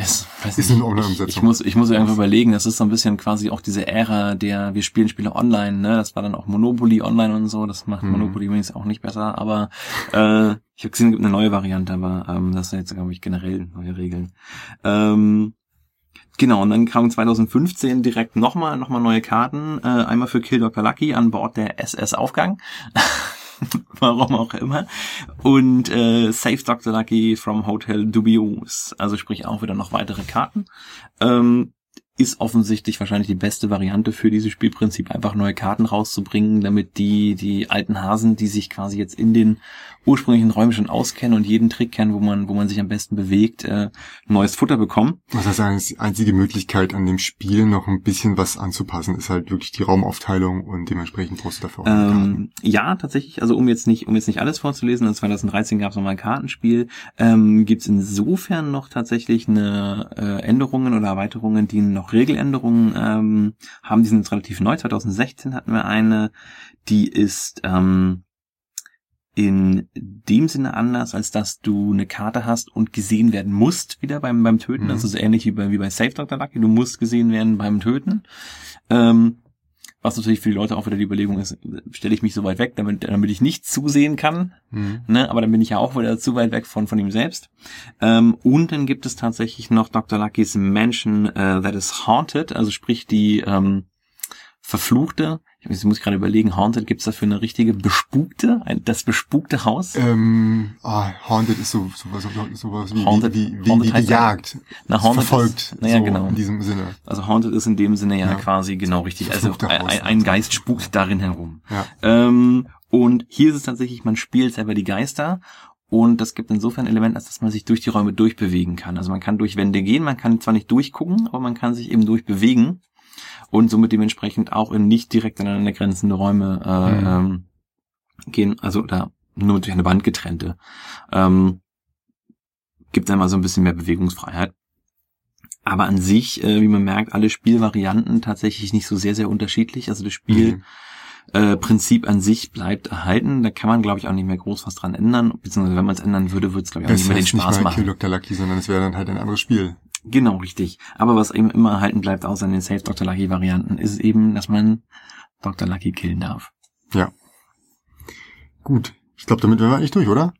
Es, Ist nicht, eine Online-Umsetzung. Ich, ich muss, ich muss irgendwie überlegen, das ist so ein bisschen quasi auch diese Ära der, wir spielen Spiele online, ne? Das war dann auch Monopoly online und so, das macht Mhm. Monopoly übrigens auch nicht besser, aber äh, ich habe gesehen, es gibt eine neue Variante, aber ähm, das sind jetzt, glaube ich, generell neue Regeln. Ähm, genau, und dann kamen 2015 direkt nochmal noch mal neue Karten, äh, einmal für Kill Dr. Lucky an Bord der SS Aufgang. Warum auch immer. Und äh, Save Dr. Lucky from Hotel Dubious. Also sprich auch wieder noch weitere Karten. Ähm, ist offensichtlich wahrscheinlich die beste Variante für dieses Spielprinzip, einfach neue Karten rauszubringen, damit die, die alten Hasen, die sich quasi jetzt in den ursprünglichen Räumen schon auskennen und jeden Trick kennen, wo man, wo man sich am besten bewegt, äh, neues Futter bekommen. Das heißt, die einzige Möglichkeit an dem Spiel noch ein bisschen was anzupassen, ist halt wirklich die Raumaufteilung und dementsprechend brauchst du dafür auch ähm, Ja, tatsächlich, also um jetzt nicht, um jetzt nicht alles vorzulesen, in 2013 gab es nochmal ein Kartenspiel, ähm, gibt es insofern noch tatsächlich eine äh, Änderungen oder Erweiterungen, die noch Regeländerungen ähm, haben, die sind jetzt relativ neu. 2016 hatten wir eine, die ist ähm, in dem Sinne anders, als dass du eine Karte hast und gesehen werden musst wieder beim, beim Töten. Mhm. Das ist ähnlich wie bei, wie bei Save Dr. Lucky. Du musst gesehen werden beim Töten. Ähm, was natürlich für die Leute auch wieder die Überlegung ist, stelle ich mich so weit weg, damit, damit ich nicht zusehen kann. Mhm. Ne? Aber dann bin ich ja auch wieder zu weit weg von, von ihm selbst. Ähm, und dann gibt es tatsächlich noch Dr. Luckys Mansion uh, That is Haunted, also sprich die ähm, verfluchte ich muss gerade überlegen, Haunted, gibt's dafür eine richtige bespukte, ein, das bespukte Haus? Ähm, ah, Haunted ist so sowas so, so, wie, Haunted, wie, wie, Haunted wie gejagt. Na, Haunted verfolgt. Ist, naja, so genau. In diesem Sinne. Also Haunted ist in dem Sinne ja, ja. quasi genau richtig. Also ein, ein, Geist spukt darin herum. Ja. Ähm, und hier ist es tatsächlich, man spielt selber die Geister und das gibt insofern Element, als dass man sich durch die Räume durchbewegen kann. Also man kann durch Wände gehen, man kann zwar nicht durchgucken, aber man kann sich eben durchbewegen und somit dementsprechend auch in nicht direkt aneinander grenzende Räume äh, mhm. ähm, gehen, also da nur durch eine Wand getrennte. Ähm, gibt einmal so ein bisschen mehr Bewegungsfreiheit. Aber an sich, äh, wie man merkt, alle Spielvarianten tatsächlich nicht so sehr, sehr unterschiedlich. Also das Spiel mhm. äh, an sich bleibt erhalten. Da kann man, glaube ich, auch nicht mehr groß was dran ändern. Beziehungsweise wenn man es ändern würde, würde es, glaube ich, auch das nicht mehr den Spaß nicht machen. Dr. Lucky, sondern es wäre dann halt ein anderes Spiel. Genau, richtig. Aber was eben immer erhalten bleibt, außer in den Safe Dr. Lucky Varianten, ist eben, dass man Dr. Lucky killen darf. Ja. Gut. Ich glaube, damit wären wir eigentlich durch, oder?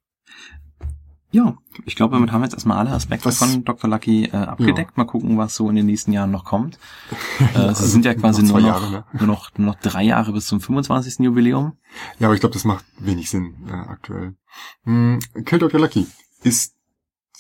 Ja, ich glaube, damit haben wir jetzt erstmal alle Aspekte was? von Dr. Lucky äh, abgedeckt. Ja. Mal gucken, was so in den nächsten Jahren noch kommt. äh, also es sind ja quasi noch nur, noch, Jahre, ne? nur, noch, nur noch drei Jahre bis zum 25. Jubiläum. Ja, aber ich glaube, das macht wenig Sinn äh, aktuell. Hm, Kill Dr. Lucky ist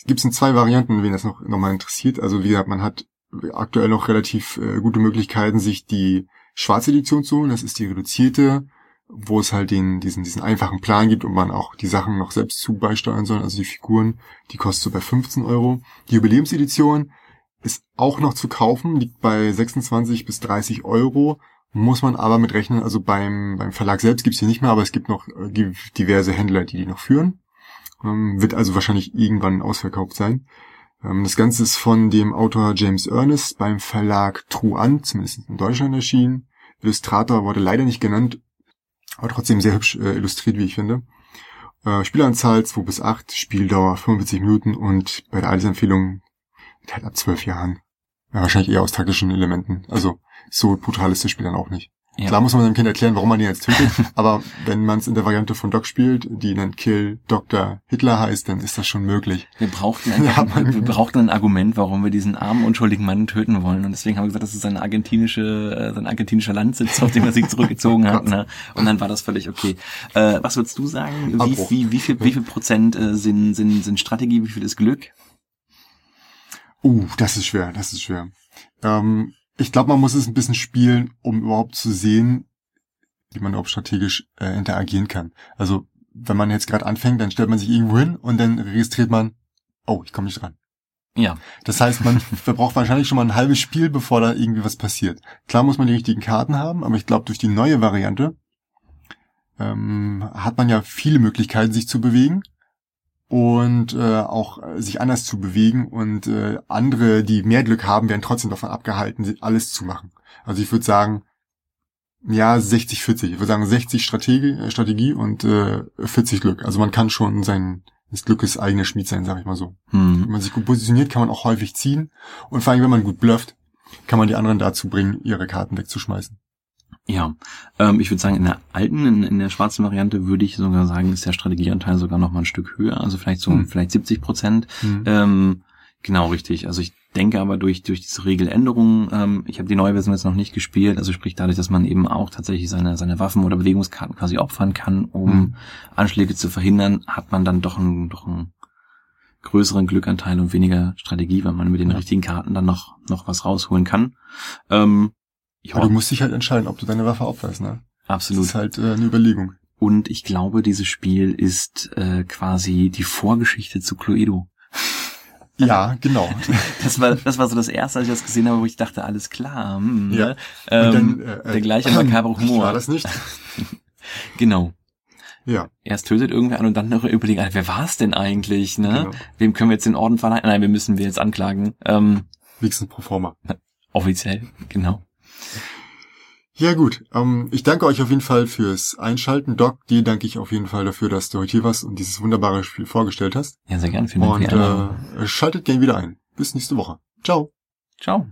gibt es in zwei Varianten, wen das noch, noch mal interessiert. Also wie gesagt, man hat aktuell noch relativ äh, gute Möglichkeiten, sich die schwarze Edition zu holen. Das ist die reduzierte, wo es halt den, diesen, diesen einfachen Plan gibt und man auch die Sachen noch selbst zu beisteuern soll. Also die Figuren, die kostet so bei 15 Euro. Die Überlebensedition ist auch noch zu kaufen, liegt bei 26 bis 30 Euro. Muss man aber mit rechnen, also beim, beim Verlag selbst gibt's die nicht mehr, aber es gibt noch äh, diverse Händler, die die noch führen. Ähm, wird also wahrscheinlich irgendwann ausverkauft sein. Ähm, das Ganze ist von dem Autor James Ernest beim Verlag Truan, zumindest in Deutschland erschienen. Illustrator wurde leider nicht genannt, aber trotzdem sehr hübsch äh, illustriert, wie ich finde. Äh, Spielanzahl 2 bis 8, Spieldauer 45 Minuten und bei der Altersempfehlung halt ab 12 Jahren. Ja, wahrscheinlich eher aus taktischen Elementen. Also so brutal ist das Spiel dann auch nicht. Ja. Klar muss man seinem Kind erklären, warum man ihn jetzt tötet, aber wenn man es in der Variante von Doc spielt, die dann Kill Dr. Hitler heißt, dann ist das schon möglich. Wir brauchten ein, ja, wir brauchten ein Argument, warum wir diesen armen, unschuldigen Mann töten wollen. Und deswegen haben wir gesagt, das ist ein argentinische, äh, sein argentinischer Landsitz, auf dem er sich zurückgezogen hat. Ne? Und dann war das völlig okay. Äh, was würdest du sagen? Wie, wie, wie, viel, wie viel Prozent äh, sind, sind, sind Strategie, wie viel ist Glück? Uh, das ist schwer, das ist schwer. Ähm, ich glaube, man muss es ein bisschen spielen, um überhaupt zu sehen, wie man überhaupt strategisch äh, interagieren kann. Also wenn man jetzt gerade anfängt, dann stellt man sich irgendwo hin und dann registriert man, oh, ich komme nicht dran. Ja. Das heißt, man verbraucht wahrscheinlich schon mal ein halbes Spiel, bevor da irgendwie was passiert. Klar muss man die richtigen Karten haben, aber ich glaube, durch die neue Variante ähm, hat man ja viele Möglichkeiten, sich zu bewegen und äh, auch äh, sich anders zu bewegen und äh, andere, die mehr Glück haben, werden trotzdem davon abgehalten, alles zu machen. Also ich würde sagen, ja, 60-40. Ich würde sagen 60 Strategie, äh, Strategie und äh, 40 Glück. Also man kann schon sein des Glückes eigener Schmied sein, sag ich mal so. Mhm. Wenn man sich gut positioniert, kann man auch häufig ziehen. Und vor allem, wenn man gut blufft, kann man die anderen dazu bringen, ihre Karten wegzuschmeißen. Ja, ähm, ich würde sagen, in der alten, in, in, der schwarzen Variante würde ich sogar sagen, ist der Strategieanteil sogar noch mal ein Stück höher, also vielleicht so, hm. vielleicht 70 Prozent. Hm. Ähm, genau, richtig. Also ich denke aber durch, durch diese Regeländerungen, ähm, ich habe die neue Version jetzt noch nicht gespielt, also sprich dadurch, dass man eben auch tatsächlich seine, seine Waffen oder Bewegungskarten quasi opfern kann, um hm. Anschläge zu verhindern, hat man dann doch ein, doch ein größeren Glückanteil und weniger Strategie, weil man mit den Ja. richtigen Karten dann noch, noch was rausholen kann. Ähm, ja, Aber du musst dich halt entscheiden, ob du deine Waffe aufweist, ne? Das absolut. ist halt äh, eine Überlegung. Und ich glaube, dieses Spiel ist äh, quasi die Vorgeschichte zu Cluedo. Ja, genau. Das war, das war so das erste, als ich das gesehen habe, wo ich dachte, alles klar. Hm, Ja. ne? ähm, Und dann, äh, der gleiche makabre ich Humor. War das nicht? Genau. Ja, Erst tötet irgendwer an und dann noch überlegen, wer war es denn eigentlich? Ne? genau. Wem können wir jetzt den Orden verleihen? Nein, wir müssen wir jetzt anklagen. Ähm, Wenigstens pro forma. offiziell, genau. Ja gut, ähm, ich danke euch auf jeden Fall fürs Einschalten. Doc, dir danke ich auf jeden Fall dafür, dass du heute hier warst und dieses wunderbare Spiel vorgestellt hast. Ja, sehr gerne. Vielen Dank Und äh, schaltet gerne wieder ein. Bis nächste Woche. Ciao. Ciao.